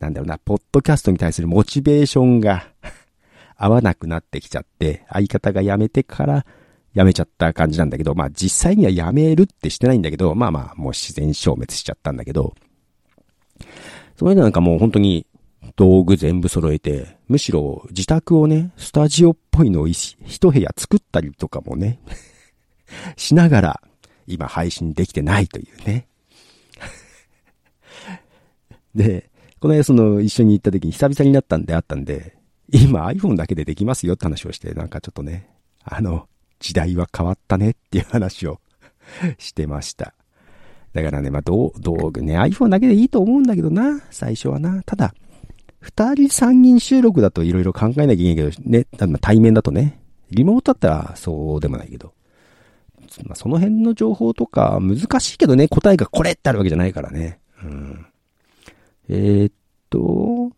なんだろうな、ポッドキャストに対するモチベーションが合わなくなってきちゃって、相方が辞めてから辞めちゃった感じなんだけど、まあ実際には辞めるってしてないんだけど、まあまあもう自然消滅しちゃったんだけど、それでなんかもう本当に道具全部揃えて、むしろ自宅をね、スタジオっぽいのを一部屋作ったりとかもね しながら、今配信できてないというね。で、この間その一緒に行った時に久々になったんであったんで、今 iPhone だけでできますよって話をして、なんかちょっとね、あの、時代は変わったねっていう話をしてました。だからね、まあ、道具ね、iPhone だけでいいと思うんだけどな、最初はな。ただ、二人三人収録だと色々考えなきゃいけないけど、ね、対面だとね、リモートだったらそうでもないけど、まあ、その辺の情報とか難しいけどね、答えがこれってあるわけじゃないからね。うん。えー、っと、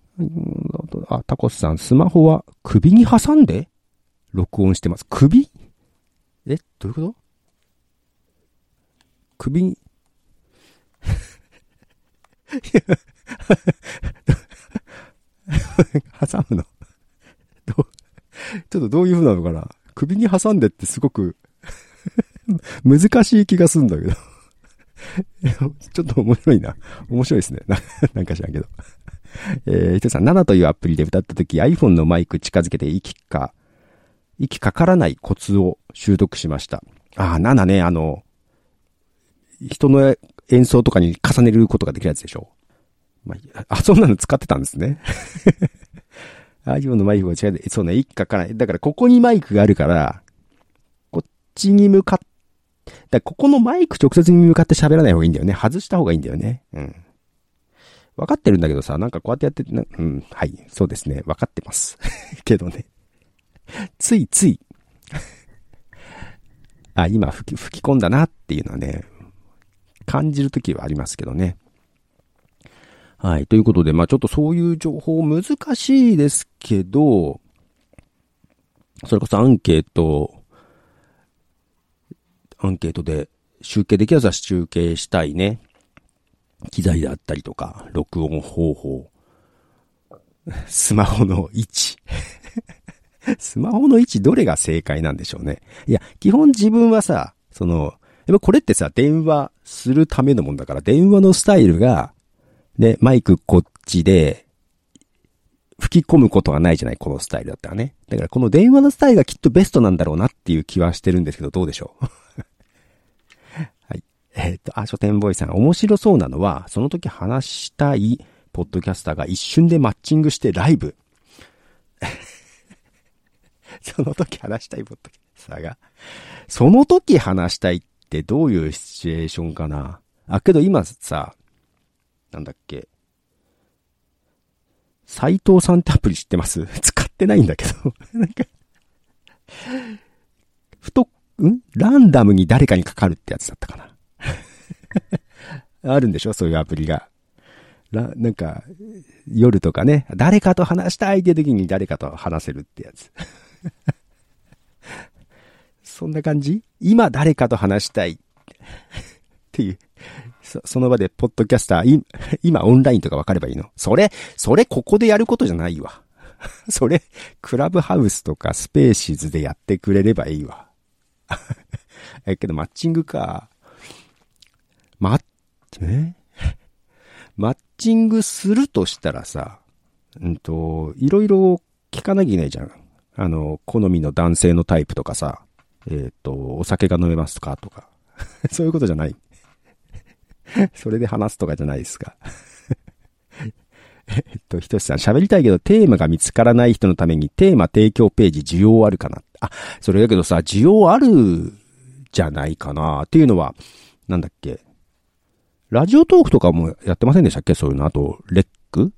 あ、タコスさん、スマホは首に挟んで録音してます。首？えどういうこと？首？に 挟むの？どう、ちょっとどういう風なのかな？首に挟んでってすごく 難しい気がするんだけど。ちょっと面白いな。面白いですね。なんか知らんけど。えー、ひとさん、7というアプリで歌った時 iPhone のマイク近づけて息か、息かからないコツを習得しました。ああ、7ね、あの、人の演奏とかに重ねることができるやつでしょ。まあ、あ、そんなの使ってたんですね。iPhone のマイクが違う。そうね、一家からない。だからここにマイクがあるから、こっちに向かっ、だここのマイク直接に向かって喋らない方がいいんだよね。外した方がいいんだよね。うん。分かってるんだけどさ、なんかこうやってやってな、うん、はい、そうですね。分かってます。けどね。ついつい あ、今吹き、吹き込んだなっていうのはね、感じるときはありますけどね。はい。ということで、まあちょっとそういう情報難しいですけど、それこそアンケート、アンケートで集計できるやつは集計したいね。機材であったりとか、録音方法、スマホの位置。スマホの位置どれが正解なんでしょうね。いや、基本自分はさ、その、やっぱこれってさ、電話するためのもんだから、電話のスタイルが、で、マイクこっちで、吹き込むことはないじゃないこのスタイルだったらね。だからこの電話のスタイルがきっとベストなんだろうなっていう気はしてるんですけど、どうでしょう？はい。えっ、と、あ、書店ボーイさん、面白そうなのは、その時話したいポッドキャスターが一瞬でマッチングしてライブ。その時話したいポッドキャスターが。その時話したいってどういうシチュエーションかな？あ、けど今さ、なんだっけ？斎藤さんってアプリ知ってます？使ってないんだけど なんかふと、ん？ランダムに誰かにかかるってやつだったかな？あるんでしょ？そういうアプリが。な、なんか、夜とかね、誰かと話したいって時に誰かと話せるってやつ。そんな感じ？今誰かと話したいっていうそその場で、ポッドキャスター、今オンラインとか分かればいいの？それ、それここでやることじゃないわ。それ、クラブハウスとか Spaces でやってくれればいいわ。え、けどマッチングか。マッ、え？マッチングするとしたらさ、うんと、いろいろ聞かなきゃいけないじゃん。あの、好みの男性のタイプとかさ、えっ、ー、と、お酒が飲めますかとか。そういうことじゃない。それで話すとかじゃないですか。えっと、ひとしさん、喋りたいけどテーマが見つからない人のためにテーマ提供ページ需要あるかなあ、それだけどさ、需要あるじゃないかなっていうのは、なんだっけ。ラジオトークとかもやってませんでしたっけ？そういうの。あと、レック？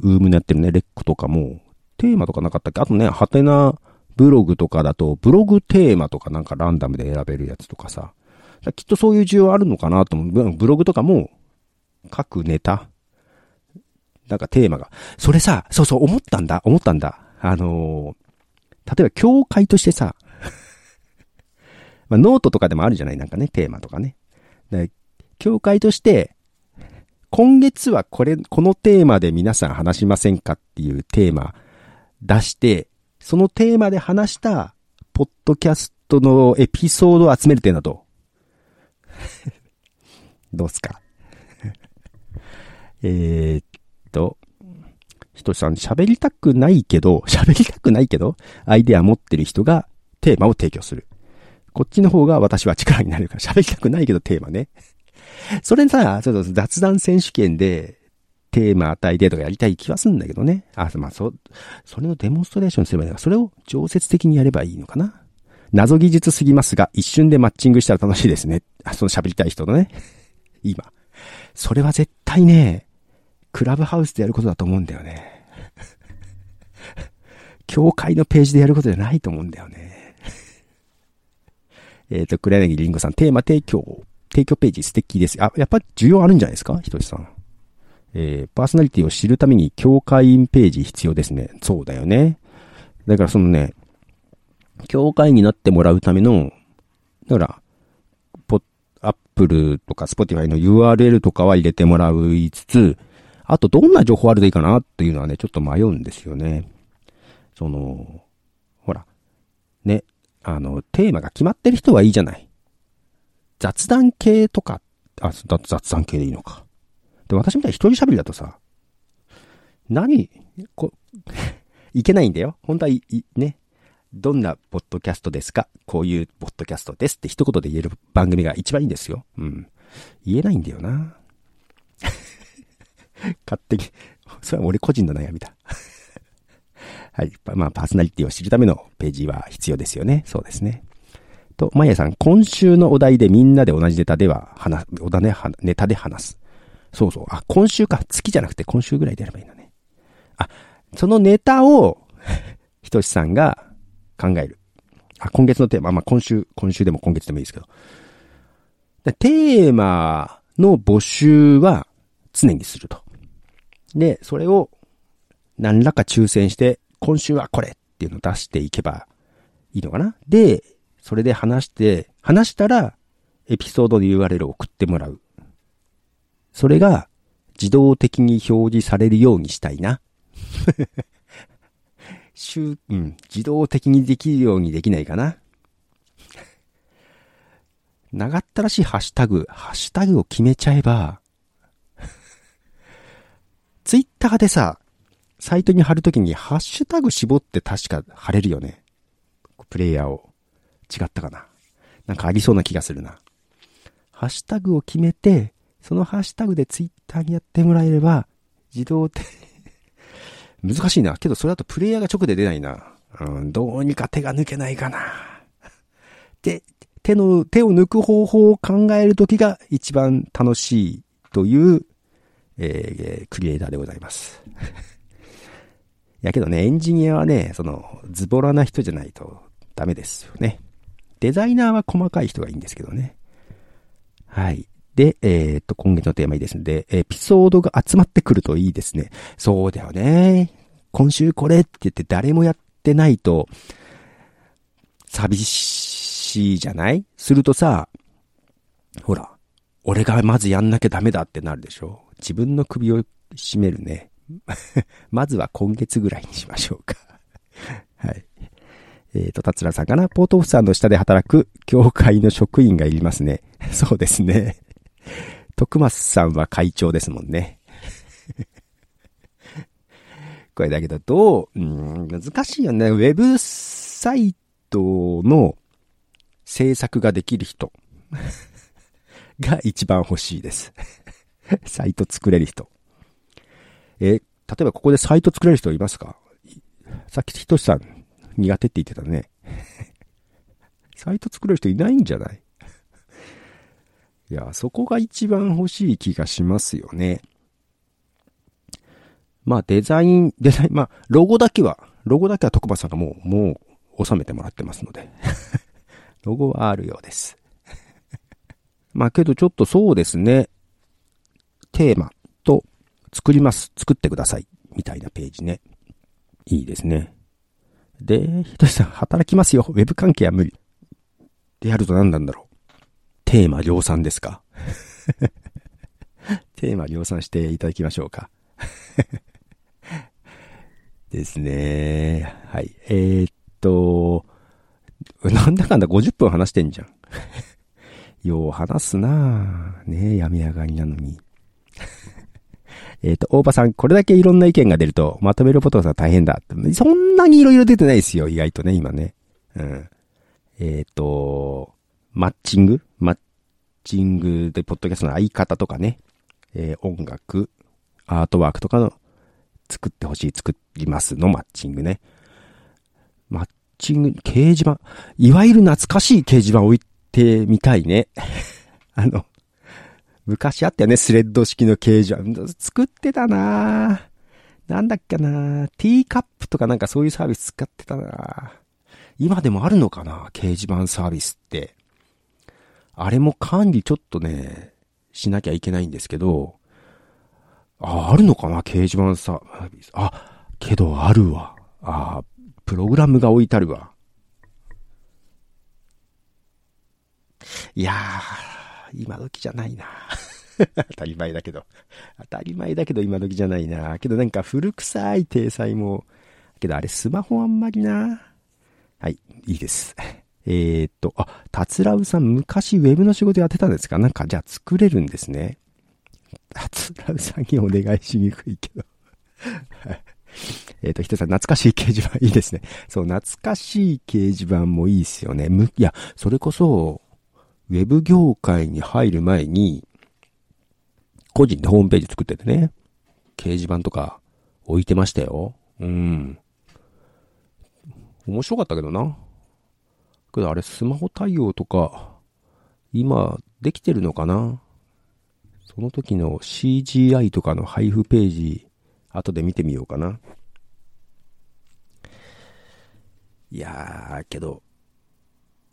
ウームにやってるね、レックとかも、テーマとかなかったっけ？あとね、ハテナブログとかだと、ブログテーマとかなんかランダムで選べるやつとかさ。きっとそういう需要あるのかなと思う。ブログとかも、書くネタなんかテーマが。それさ、そうそう思ったんだ、思ったんだ。あのー、例えば協会としてさ、まあ、ノートとかでもあるじゃない？なんかね、テーマとかね。協会として、今月はこれ、このテーマで皆さん話しませんかっていうテーマ出して、そのテーマで話した、ポッドキャストのエピソードを集めるってんだと。どう？すか？えっと、ひとしさん喋りたくないけど、喋りたくないけど、アイデア持ってる人がテーマを提供する。こっちの方が私は力になるから、喋りたくないけどテーマね。それさ、ちょっと雑談選手権でテーマ与えてとかやりたい気はするんだけどね。あ、まあ、そ、それのデモンストレーションすればいいのか。それを常設的にやればいいのかな。謎技術すぎますが、一瞬でマッチングしたら楽しいですね。あ、その喋りたい人のね。今。それは絶対ね、クラブハウスでやることだと思うんだよね。教会のページでやることじゃないと思うんだよね。えっと、黒柳りんごさん、テーマ提供、提供ページ素敵です。あ、やっぱ需要あるんじゃないですか？ひとしさん。えー、パーソナリティを知るために教会員ページ必要ですね。そうだよね。だからそのね、教会になってもらうための、だから、ポ Apple とか Spotify の URL とかは入れてもらういつつ、あとどんな情報あるといいかなっていうのはね、ちょっと迷うんですよね。その、ほら、ね、あの、テーマが決まってる人はいいじゃない。雑談系とか、あ、雑談系でいいのか。で、私みたいに一人喋りだとさ、何、こ、いけないんだよ。本当はい、ね、どんなポッドキャストですか？こういうポッドキャストですって一言で言える番組が一番いいんですよ。うん。言えないんだよな。勝手に、それは俺個人の悩みだ。はい。まあ、パーソナリティを知るためのページは必要ですよね。そうですね。と、まやさん、今週のお題でみんなで同じネタでは話、おだね、ネタで話す。そうそう。あ、今週か。月じゃなくて今週ぐらいでやればいいのね。あ、そのネタを、ひとしさんが考える。あ、今月のテーマ、まあ、今週、今週でも今月でもいいですけど。テーマの募集は常にすると。で、それを何らか抽選して、今週はこれっていうのを出していけばいいのかなで、それで話して、話したら、エピソードで URL を送ってもらう。それが、自動的に表示されるようにしたいな。週、うん、自動的にできるようにできないかな。長ったらしいハッシュタグ、ハッシュタグを決めちゃえば、ツイッターでさ、サイトに貼るときにハッシュタグ絞って確か貼れるよね。プレイヤーを。違ったかな。なんかありそうな気がするな。ハッシュタグを決めて、そのハッシュタグでツイッターにやってもらえれば、自動で 難しいな。けどそれだとプレイヤーが直で出ないな。うん、どうにか手が抜けないかな。で、手の、手を抜く方法を考えるときが一番楽しいという、えー、クリエイターでございます。いやけどね、エンジニアはね、その、ズボラな人じゃないとダメですよね。デザイナーは細かい人がいいんですけどね。はい。で、えー、っと、今月のテーマいいですので、エピソードが集まってくるといいですね。そうだよね。今週これって言って誰もやってないと、寂しいじゃない？するとさ、ほら、俺がまずやんなきゃダメだってなるでしょ？自分の首を絞めるね。まずは今月ぐらいにしましょうか。はい。えっ、ー、と、達郎さんかな？ポートオフさんの下で働く協会の職員がいりますね。そうですね。徳松さんは会長ですもんね。これだけど、どう、うん、難しいよね。ウェブサイトの制作ができる人 が一番欲しいです サイト作れる人。え、例えばここでサイト作れる人いますか？さっきひとしさん苦手って言ってたね。サイト作れる人いないんじゃない？いや、そこが一番欲しい気がしますよね。まあデザイン、デザイン、まあロゴだけは、ロゴだけは徳間さんがもう、もう収めてもらってますので。ロゴはあるようです。まあけどちょっとそうですね。テーマと作ります。作ってください。みたいなページね。いいですね。で、ひとしさん、働きますよ。ウェブ関係は無理。でやると何なんだろう。テーマ量産ですか？テーマ量産していただきましょうか。ですね。はい。えー、っと、なんだかんだ50分話してんじゃん。よう話すなぁ。ねえ、病み上がりなのに。えっ、と、大場さん、これだけいろんな意見が出ると、まとめることが大変だ。そんなにいろいろ出てないですよ、意外とね、今ね。うん。えっ、ー、と、マッチング？チングで、ポッドキャストの相方とかね、えー、音楽、アートワークとかの、作ってほしい、作りますのマッチングね。マッチング、掲示板、いわゆる懐かしい掲示板置いてみたいね。あの、昔あったよね、スレッド式の掲示板。作ってたなぁなんだっけなぁティーカップとかなんかそういうサービス使ってたなぁ今でもあるのかな掲示板サービスって。あれも管理ちょっとね、しなきゃいけないんですけど、あ、あるのかな掲示板サービス。あ、けどあるわ。あ、プログラムが置いてあるわ。いやー、今時じゃないな。当たり前だけど。当たり前だけど今時じゃないな。けどなんか古臭い体裁も、けどあれスマホあんまりな。はい、いいです。えー、っと、あ、たつらうさん昔ウェブの仕事やってたんですか？なんかじゃあ作れるんですね。たつらうさんにお願いしにくいけど。えっと、ひとさん、懐かしい掲示板いいですね。そう、懐かしい掲示板もいいですよね。む、いや、それこそ、ウェブ業界に入る前に、個人でホームページ作っててね、掲示板とか置いてましたよ。うん。面白かったけどな。けどあれスマホ対応とか、今できてるのかな？その時の CGI とかの配布ページ、後で見てみようかな。いやー、けど、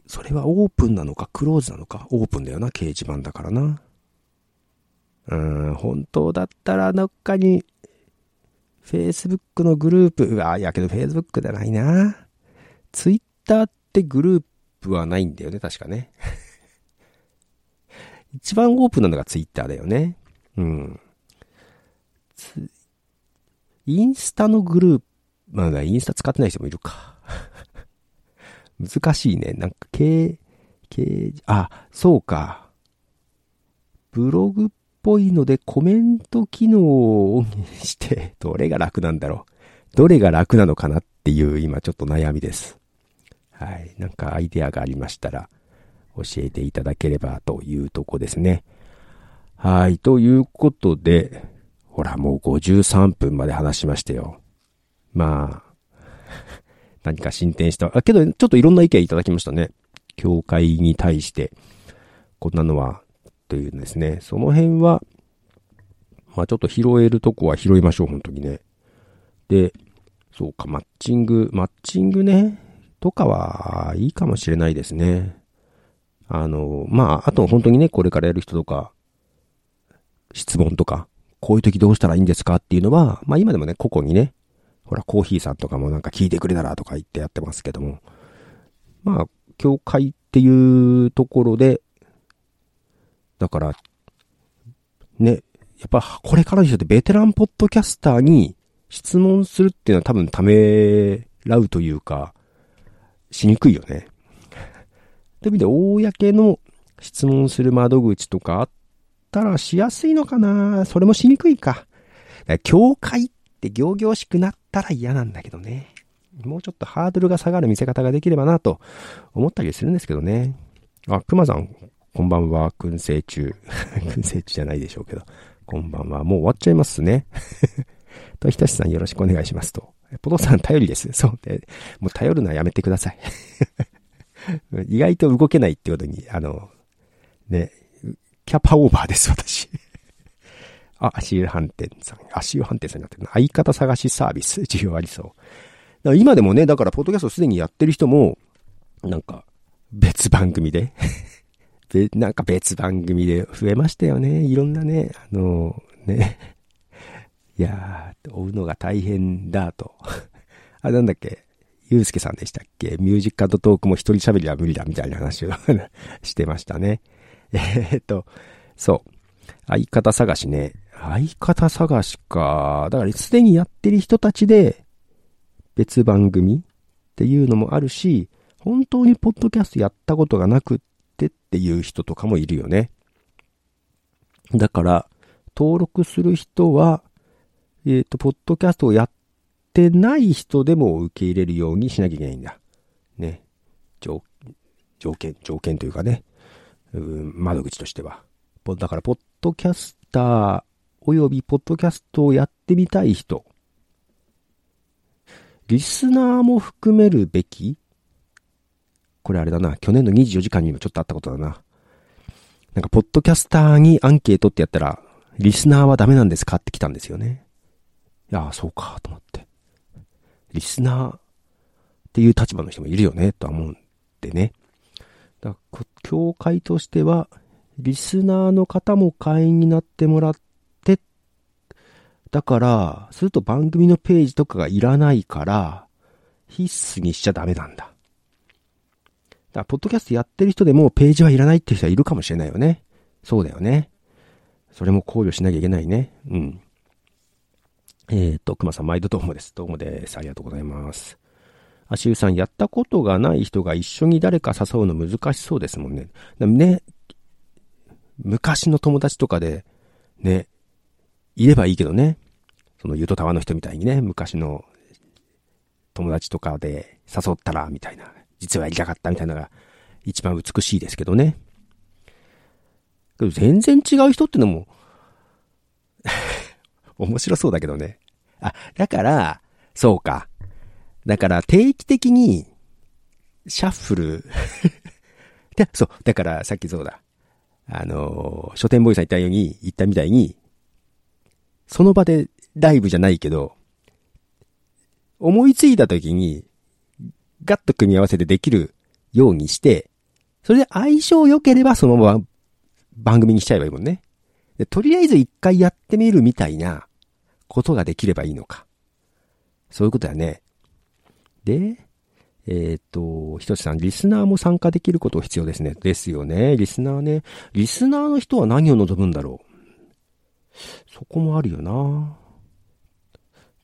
それはオープンなのかクローズなのか？オープンだよな、掲示板だからな。うーん、本当だったらどっかに、Facebook のグループ、あ、いやけど Facebook じゃないな。Twitter ってグループはないんだよね、確かね。一番オープンなのが Twitter だよね。うん。インスタのグループ、まだインスタ使ってない人もいるか。難しいね。なんか、け、け、あ、そうか。ブログっぽいのでコメント機能をオンにして、どれが楽なんだろう。どれが楽なのかなっていう今ちょっと悩みです。はい。なんかアイデアがありましたら教えていただければというとこですね。はい。ということで、ほらもう53分まで話しましたよ。まあ、何か進展した。あ、けど、ちょっといろんな意見いただきましたね。教会に対して、こんなのは、というんですね。その辺は、まあちょっと拾えるとこは拾いましょう、本当にね。で、そうか、マッチング、マッチングね、とかはいいかもしれないですね。あの、まあ、あと本当にね、これからやる人とか、質問とか、こういう時どうしたらいいんですかっていうのは、まあ今でもね、個々にね、ほら、コーヒーさんとかもなんか聞いてくれたらとか言ってやってますけども。まあ、教会っていうところで、だから、ね、やっぱこれからの人ってベテランポッドキャスターに質問するっていうのは多分ためらうというか、しにくいよね。という意味で、公の質問する窓口とかあったらしやすいのかなそれもしにくいか。か教会って行々しくなったら嫌なんだけどね。もうちょっとハードルが下がる見せ方ができればなと思ったりするんですけどね。あ、熊さん、こんばんは、燻製中。燻製中じゃないでしょうけど。こんばんは。もう終わっちゃいますね。と、ひとしさんよろしくお願いしますと。ポトさん頼りです。そうで、もう頼るのはやめてください。意外と動けないってことに、あの、ね、キャパオーバーです、私。あ、足湯飯店さん、足湯飯店さんになってる相方探しサービス、需要ありそう。今でもね、だから、ポッドキャストすでにやってる人も、なんか、別番組でで、なんか別番組で増えましたよね。いろんなね、あの、ね。いやー、追うのが大変だと。あ、なんだっけ？ゆうすけさんでしたっけ？ミュージックトークも一人喋りは無理だみたいな話を してましたね。えー、っと、そう。相方探しね。相方探しか。だからすでにやってる人たちで別番組っていうのもあるし、本当にポッドキャストやったことがなくってっていう人とかもいるよね。だから、登録する人は、えっ、ー、と、ポッドキャストをやってない人でも受け入れるようにしなきゃいけないんだ。ね。条件、条件というかね。うん、窓口としては。だから、ポッドキャスターおよびポッドキャストをやってみたい人。リスナーも含めるべきこれあれだな。去年の24時間にもちょっとあったことだな。なんか、ポッドキャスターにアンケートってやったら、リスナーはダメなんですかって来たんですよね。いや、そうか、と思って。リスナーっていう立場の人もいるよね、とは思うんでね。だから、教会としては、リスナーの方も会員になってもらって、だから、すると番組のページとかがいらないから、必須にしちゃダメなんだ。だから、ポッドキャストやってる人でもページはいらないっていう人はいるかもしれないよね。そうだよね。それも考慮しなきゃいけないね。うん。えっ、ー、と、熊さん、毎度どうもです。どうもです。ありがとうございます。足湯さん、やったことがない人が一緒に誰か誘うの難しそうですもんね。ね、昔の友達とかで、ね、いればいいけどね。そのユートタワーの人みたいにね、昔の友達とかで誘ったら、みたいな。実はやりたかったみたいなのが一番美しいですけどね。全然違う人ってのも面白そうだけどね。あ、だから、そうか。だから定期的に、シャッフル で、そう、だからさっきそうだ。あの書店ボーイさん言ったように、言ったみたいに、その場でライブじゃないけど、思いついた時に、ガッと組み合わせてできるようにして、それで相性良ければそのまま番組にしちゃえばいいもんね。で、とりあえず一回やってみるみたいなことができればいいのか。そういうことだね。で、えっ、と、ひとしさん、リスナーも参加できること必要ですね。ですよね。リスナーね。リスナーの人は何を望むんだろう。そこもあるよな。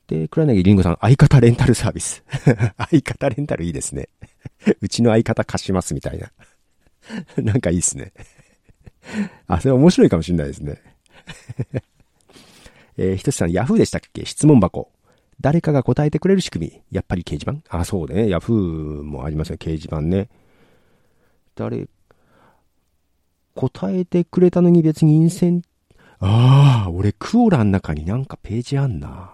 で、黒柳りんごさん、相方レンタルサービス。相方レンタルいいですね。うちの相方貸しますみたいな。なんかいいっすね。あ、それ面白いかもしれないですね。えー、ひとしさん、ヤフーでしたっけ？質問箱。誰かが答えてくれる仕組み。やっぱり掲示板？あ、そうね。ヤフーもありますよ、掲示板ね。誰、答えてくれたのに別に陰線、ああ、俺クオラの中になんかページあんな。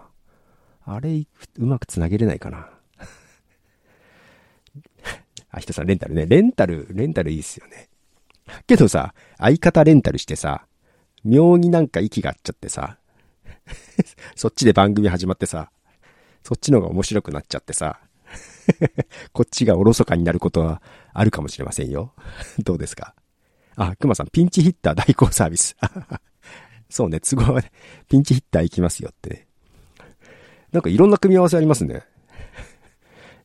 あれ、うまく繋げれないかな。あ、ひとさん、レンタルね。レンタル、レンタルいいっすよね。けどさ、相方レンタルしてさ、妙になんか息が合っちゃってさ、そっちで番組始まってさ、そっちの方が面白くなっちゃってさ、こっちがおろそかになることはあるかもしれませんよ。どうですか？あ、熊さん、ピンチヒッター代行サービス。そうね、都合はね、ピンチヒッター行きますよってね。なんかいろんな組み合わせありますね。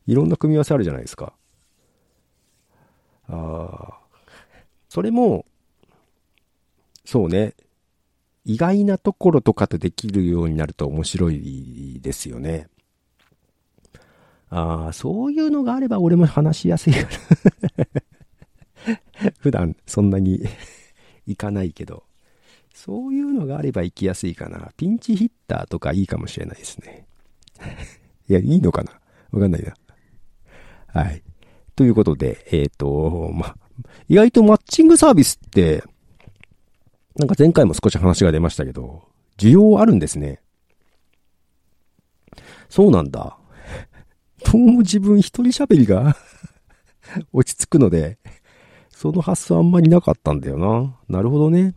いろんな組み合わせあるじゃないですか。ああ。それも、そうね。意外なところとかとできるようになると面白いですよね。ああ、そういうのがあれば俺も話しやすいから 普段そんなに 行かないけど、そういうのがあれば行きやすいかな。ピンチヒッターとかいいかもしれないですね。いや、いいのかなわかんないな。はい。ということで、えっ、ー、と、ま、意外とマッチングサービスって、なんか前回も少し話が出ましたけど、需要あるんですね。そうなんだ。どうも自分一人喋りが 落ち着くので、その発想あんまりなかったんだよな。なるほどね。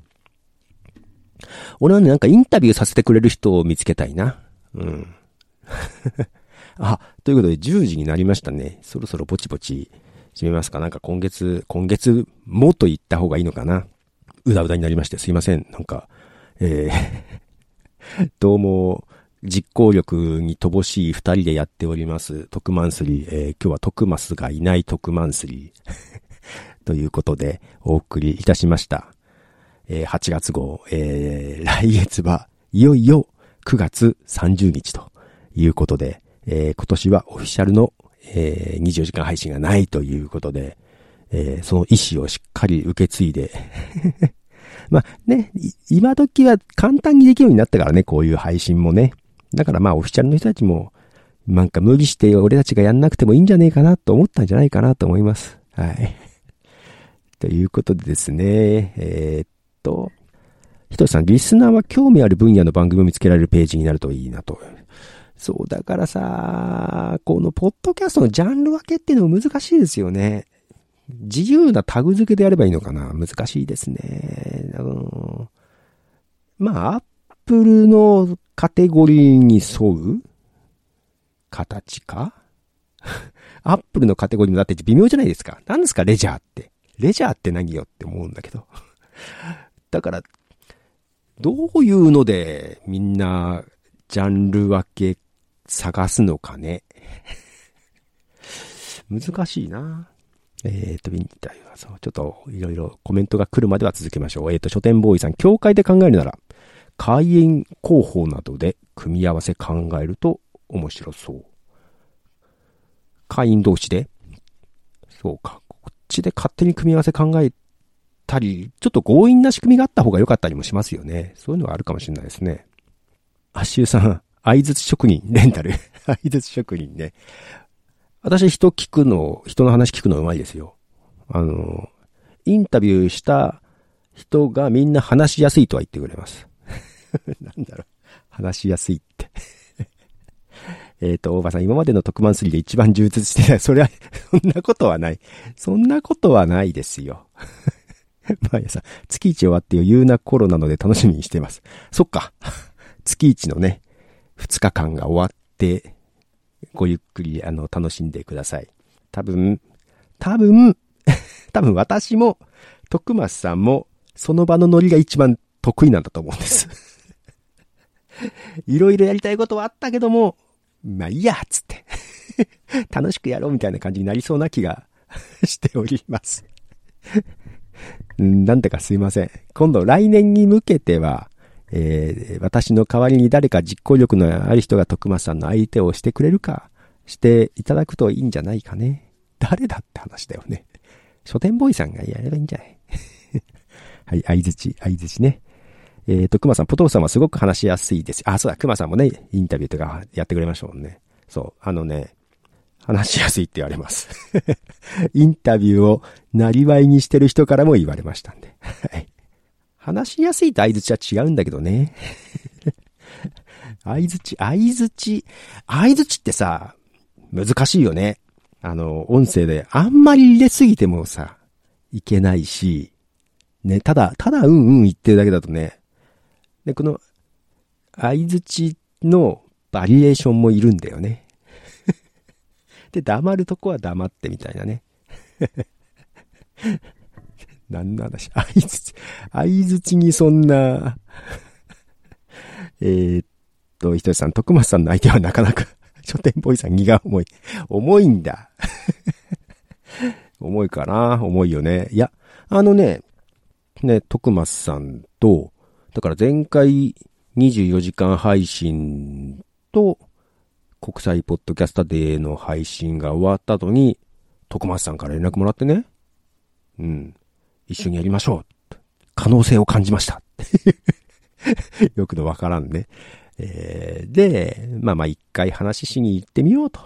俺はね、なんかインタビューさせてくれる人を見つけたいな。うん。あ、ということで10時になりましたね。そろそろぼちぼち締めますか。なんか今月、今月もと言った方がいいのかな。うだうだになりましてすいません。なんか、えー どうも、実行力に乏しい二人でやっております、特マンスリー。えー、今日は特マスがいない特マンスリー。ということで、お送りいたしました。えー、8月号、えー、来月はいよいよ9月30日ということで、えー、今年はオフィシャルの、えー、24時間配信がないということで、えー、その意思をしっかり受け継いで まあね、今時は簡単にできるようになったからね、こういう配信もね。だからまあオフィシャルの人たちも、なんか無理して俺たちがやんなくてもいいんじゃねえかなと思ったんじゃないかなと思います。はい。ということでですね、えー、っと、ひとりさん、リスナーは興味ある分野の番組を見つけられるページになるといいなと。そう、だからさ、このポッドキャストのジャンル分けっていうのも難しいですよね。自由なタグ付けでやればいいのかな？難しいですね。うん、まあ、アップルのカテゴリーに沿う？形か？アップルのカテゴリーもだって微妙じゃないですか。何ですかレジャーって？レジャーって何よって思うんだけど。だから、どういうのでみんなジャンル分け探すのかね？難しいな。えっ、ー、と、インタビューはそう、ちょっといろいろコメントが来るまでは続けましょう。えっ、ー、と、書店ボーイさん、教会で考えるなら、開演広報などで組み合わせ考えると面白そう。会員同士でそうか。こっちで勝手に組み合わせ考えたり、ちょっと強引な仕組みがあった方が良かったりもしますよね。そういうのはあるかもしれないですね。アッシュさん、相槌職人、レンタル。相槌職人ね。私人聞くの、人の話聞くのうまいですよ。あの、インタビューした人がみんな話しやすいとは言ってくれます。なんだろう。話しやすいって えっと、大場さん、今までの特番3で一番充実してない。それは、そんなことはない。そんなことはないですよ。毎朝、月一終わって余裕な頃なので楽しみにしてます。そっか。月一のね、二日間が終わって、ごゆっくり、あの、楽しんでください。多分、多分、多分私も、徳松さんも、その場のノリが一番得意なんだと思うんです。いろいろやりたいことはあったけども、まあいいや、つって 楽しくやろうみたいな感じになりそうな気がしておりますなんてかすいません。今度来年に向けては、えー、私の代わりに誰か実行力のある人が徳松さんの相手をしてくれるか、していただくといいんじゃないかね。誰だって話だよね。書店ボーイさんがやればいいんじゃない はい、相づち、相づちね。えっ、ー、と、熊さん、ポトフさんはすごく話しやすいです。あ、そうだ、熊さんもね、インタビューとかやってくれましたもんね。そう、あのね、話しやすいって言われます。インタビューをなりわいにしてる人からも言われましたんで。はい。話しやすいと相づちは違うんだけどね。相づち、相づち、相づちってさ、難しいよね。あの、音声であんまり入れすぎてもさ、いけないし、ね、ただ、ただうんうん言ってるだけだとね、で、この、相づちのバリエーションもいるんだよね。で、黙るとこは黙ってみたいなね。何の話？相づち、相づちにそんな えっと、ひとりさん、徳松さんの相手はなかなか 書店ボーイさん荷が重い。重いんだ。重いかな？重いよね。いや、あのね、ね、徳松さんと、だから前回24時間配信と国際ポッドキャスターデーの配信が終わった後に、徳松さんから連絡もらってね。うん。一緒にやりましょう。可能性を感じました。よくのわからんね。えー、で、まあまあ一回話ししに行ってみようと。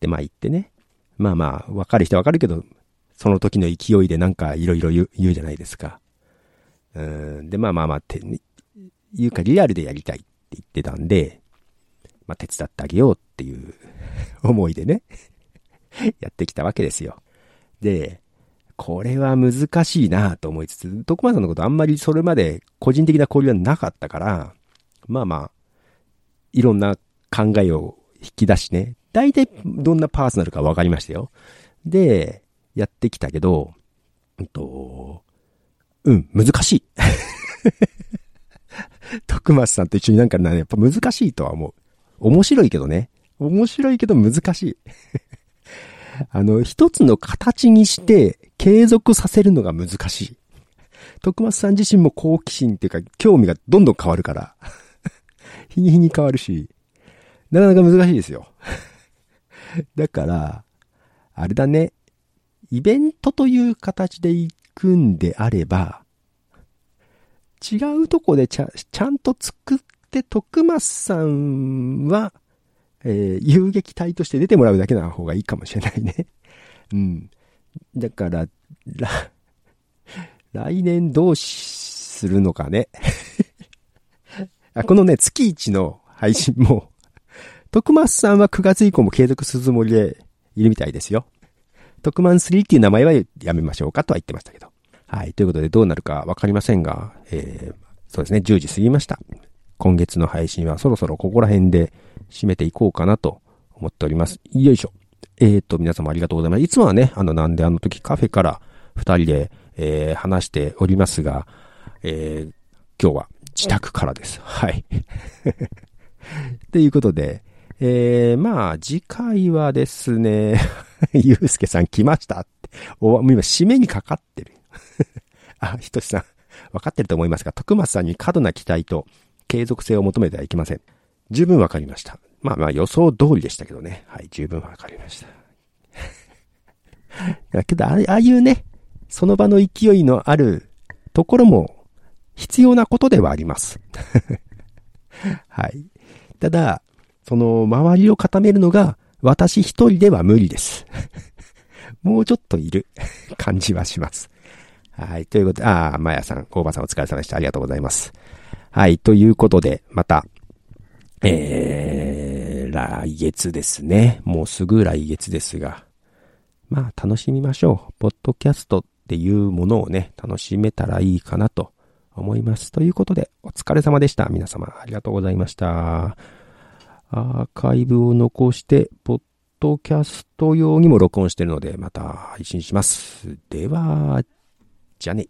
で、まあ行ってね。まあまあ、わかる人はわかるけど、その時の勢いでなんかいろいろ言うじゃないですか。うん、で、まあまあまあ、て、いうかリアルでやりたいって言ってたんで、まあ手伝ってあげようっていう思いでねやってきたわけですよ。で、これは難しいなと思いつつ、徳間さんのことあんまりそれまで個人的な交流はなかったから、まあまあ、いろんな考えを引き出しね、大体どんなパーソナルか分かりましたよ。で、やってきたけど、うんと、うん、難しい。徳松さんと一緒になんかね、やっぱ難しいとは思う。面白いけどね。面白いけど難しい。あの、一つの形にして継続させるのが難しい。徳松さん自身も好奇心っていうか興味がどんどん変わるから。日に日に変わるし、なかなか難しいですよ。だから、あれだね。イベントという形で行くんであれば、違うとこでちゃちゃんと作って、徳松さんは、えー、遊撃隊として出てもらうだけな方がいいかもしれないね。うん。だから、来年どうするのかね。あこのね、月一の配信も、徳松さんは9月以降も継続するつもりでいるみたいですよ。特マン3っていう名前はやめましょうかとは言ってましたけど。はい。ということでどうなるかわかりませんが、えー、そうですね、10時過ぎました。今月の配信はそろそろここら辺で締めていこうかなと思っております。よいしょ。えーと、皆様ありがとうございます。いつもはね、あの、なんであの時カフェから二人で、えー、話しておりますが、えー、今日は自宅からです。はい。ということで、えー、まあ、次回はですね、ゆうすけさん来ましたって。お、今、締めにかかってる。あ、ひとしさん、わかってると思いますが、徳松さんに過度な期待と継続性を求めてはいけません。十分わかりました。まあまあ予想通りでしたけどね。はい、十分わかりました。だ けど、ああいうね、その場の勢いのあるところも必要なことではあります。はい。ただ、その周りを固めるのが私一人では無理です。もうちょっといる感じはします。はい。ということで、ああ、まやさん、大場さんお疲れ様でした。ありがとうございます。はい。ということで、また、えー、来月ですね。もうすぐ来月ですが、まあ、楽しみましょう。ポッドキャストっていうものをね、楽しめたらいいかなと思います。ということで、お疲れ様でした。皆様、ありがとうございました。アーカイブを残して、ポッドキャスト用にも録音してるので、また配信します。では、じゃあね。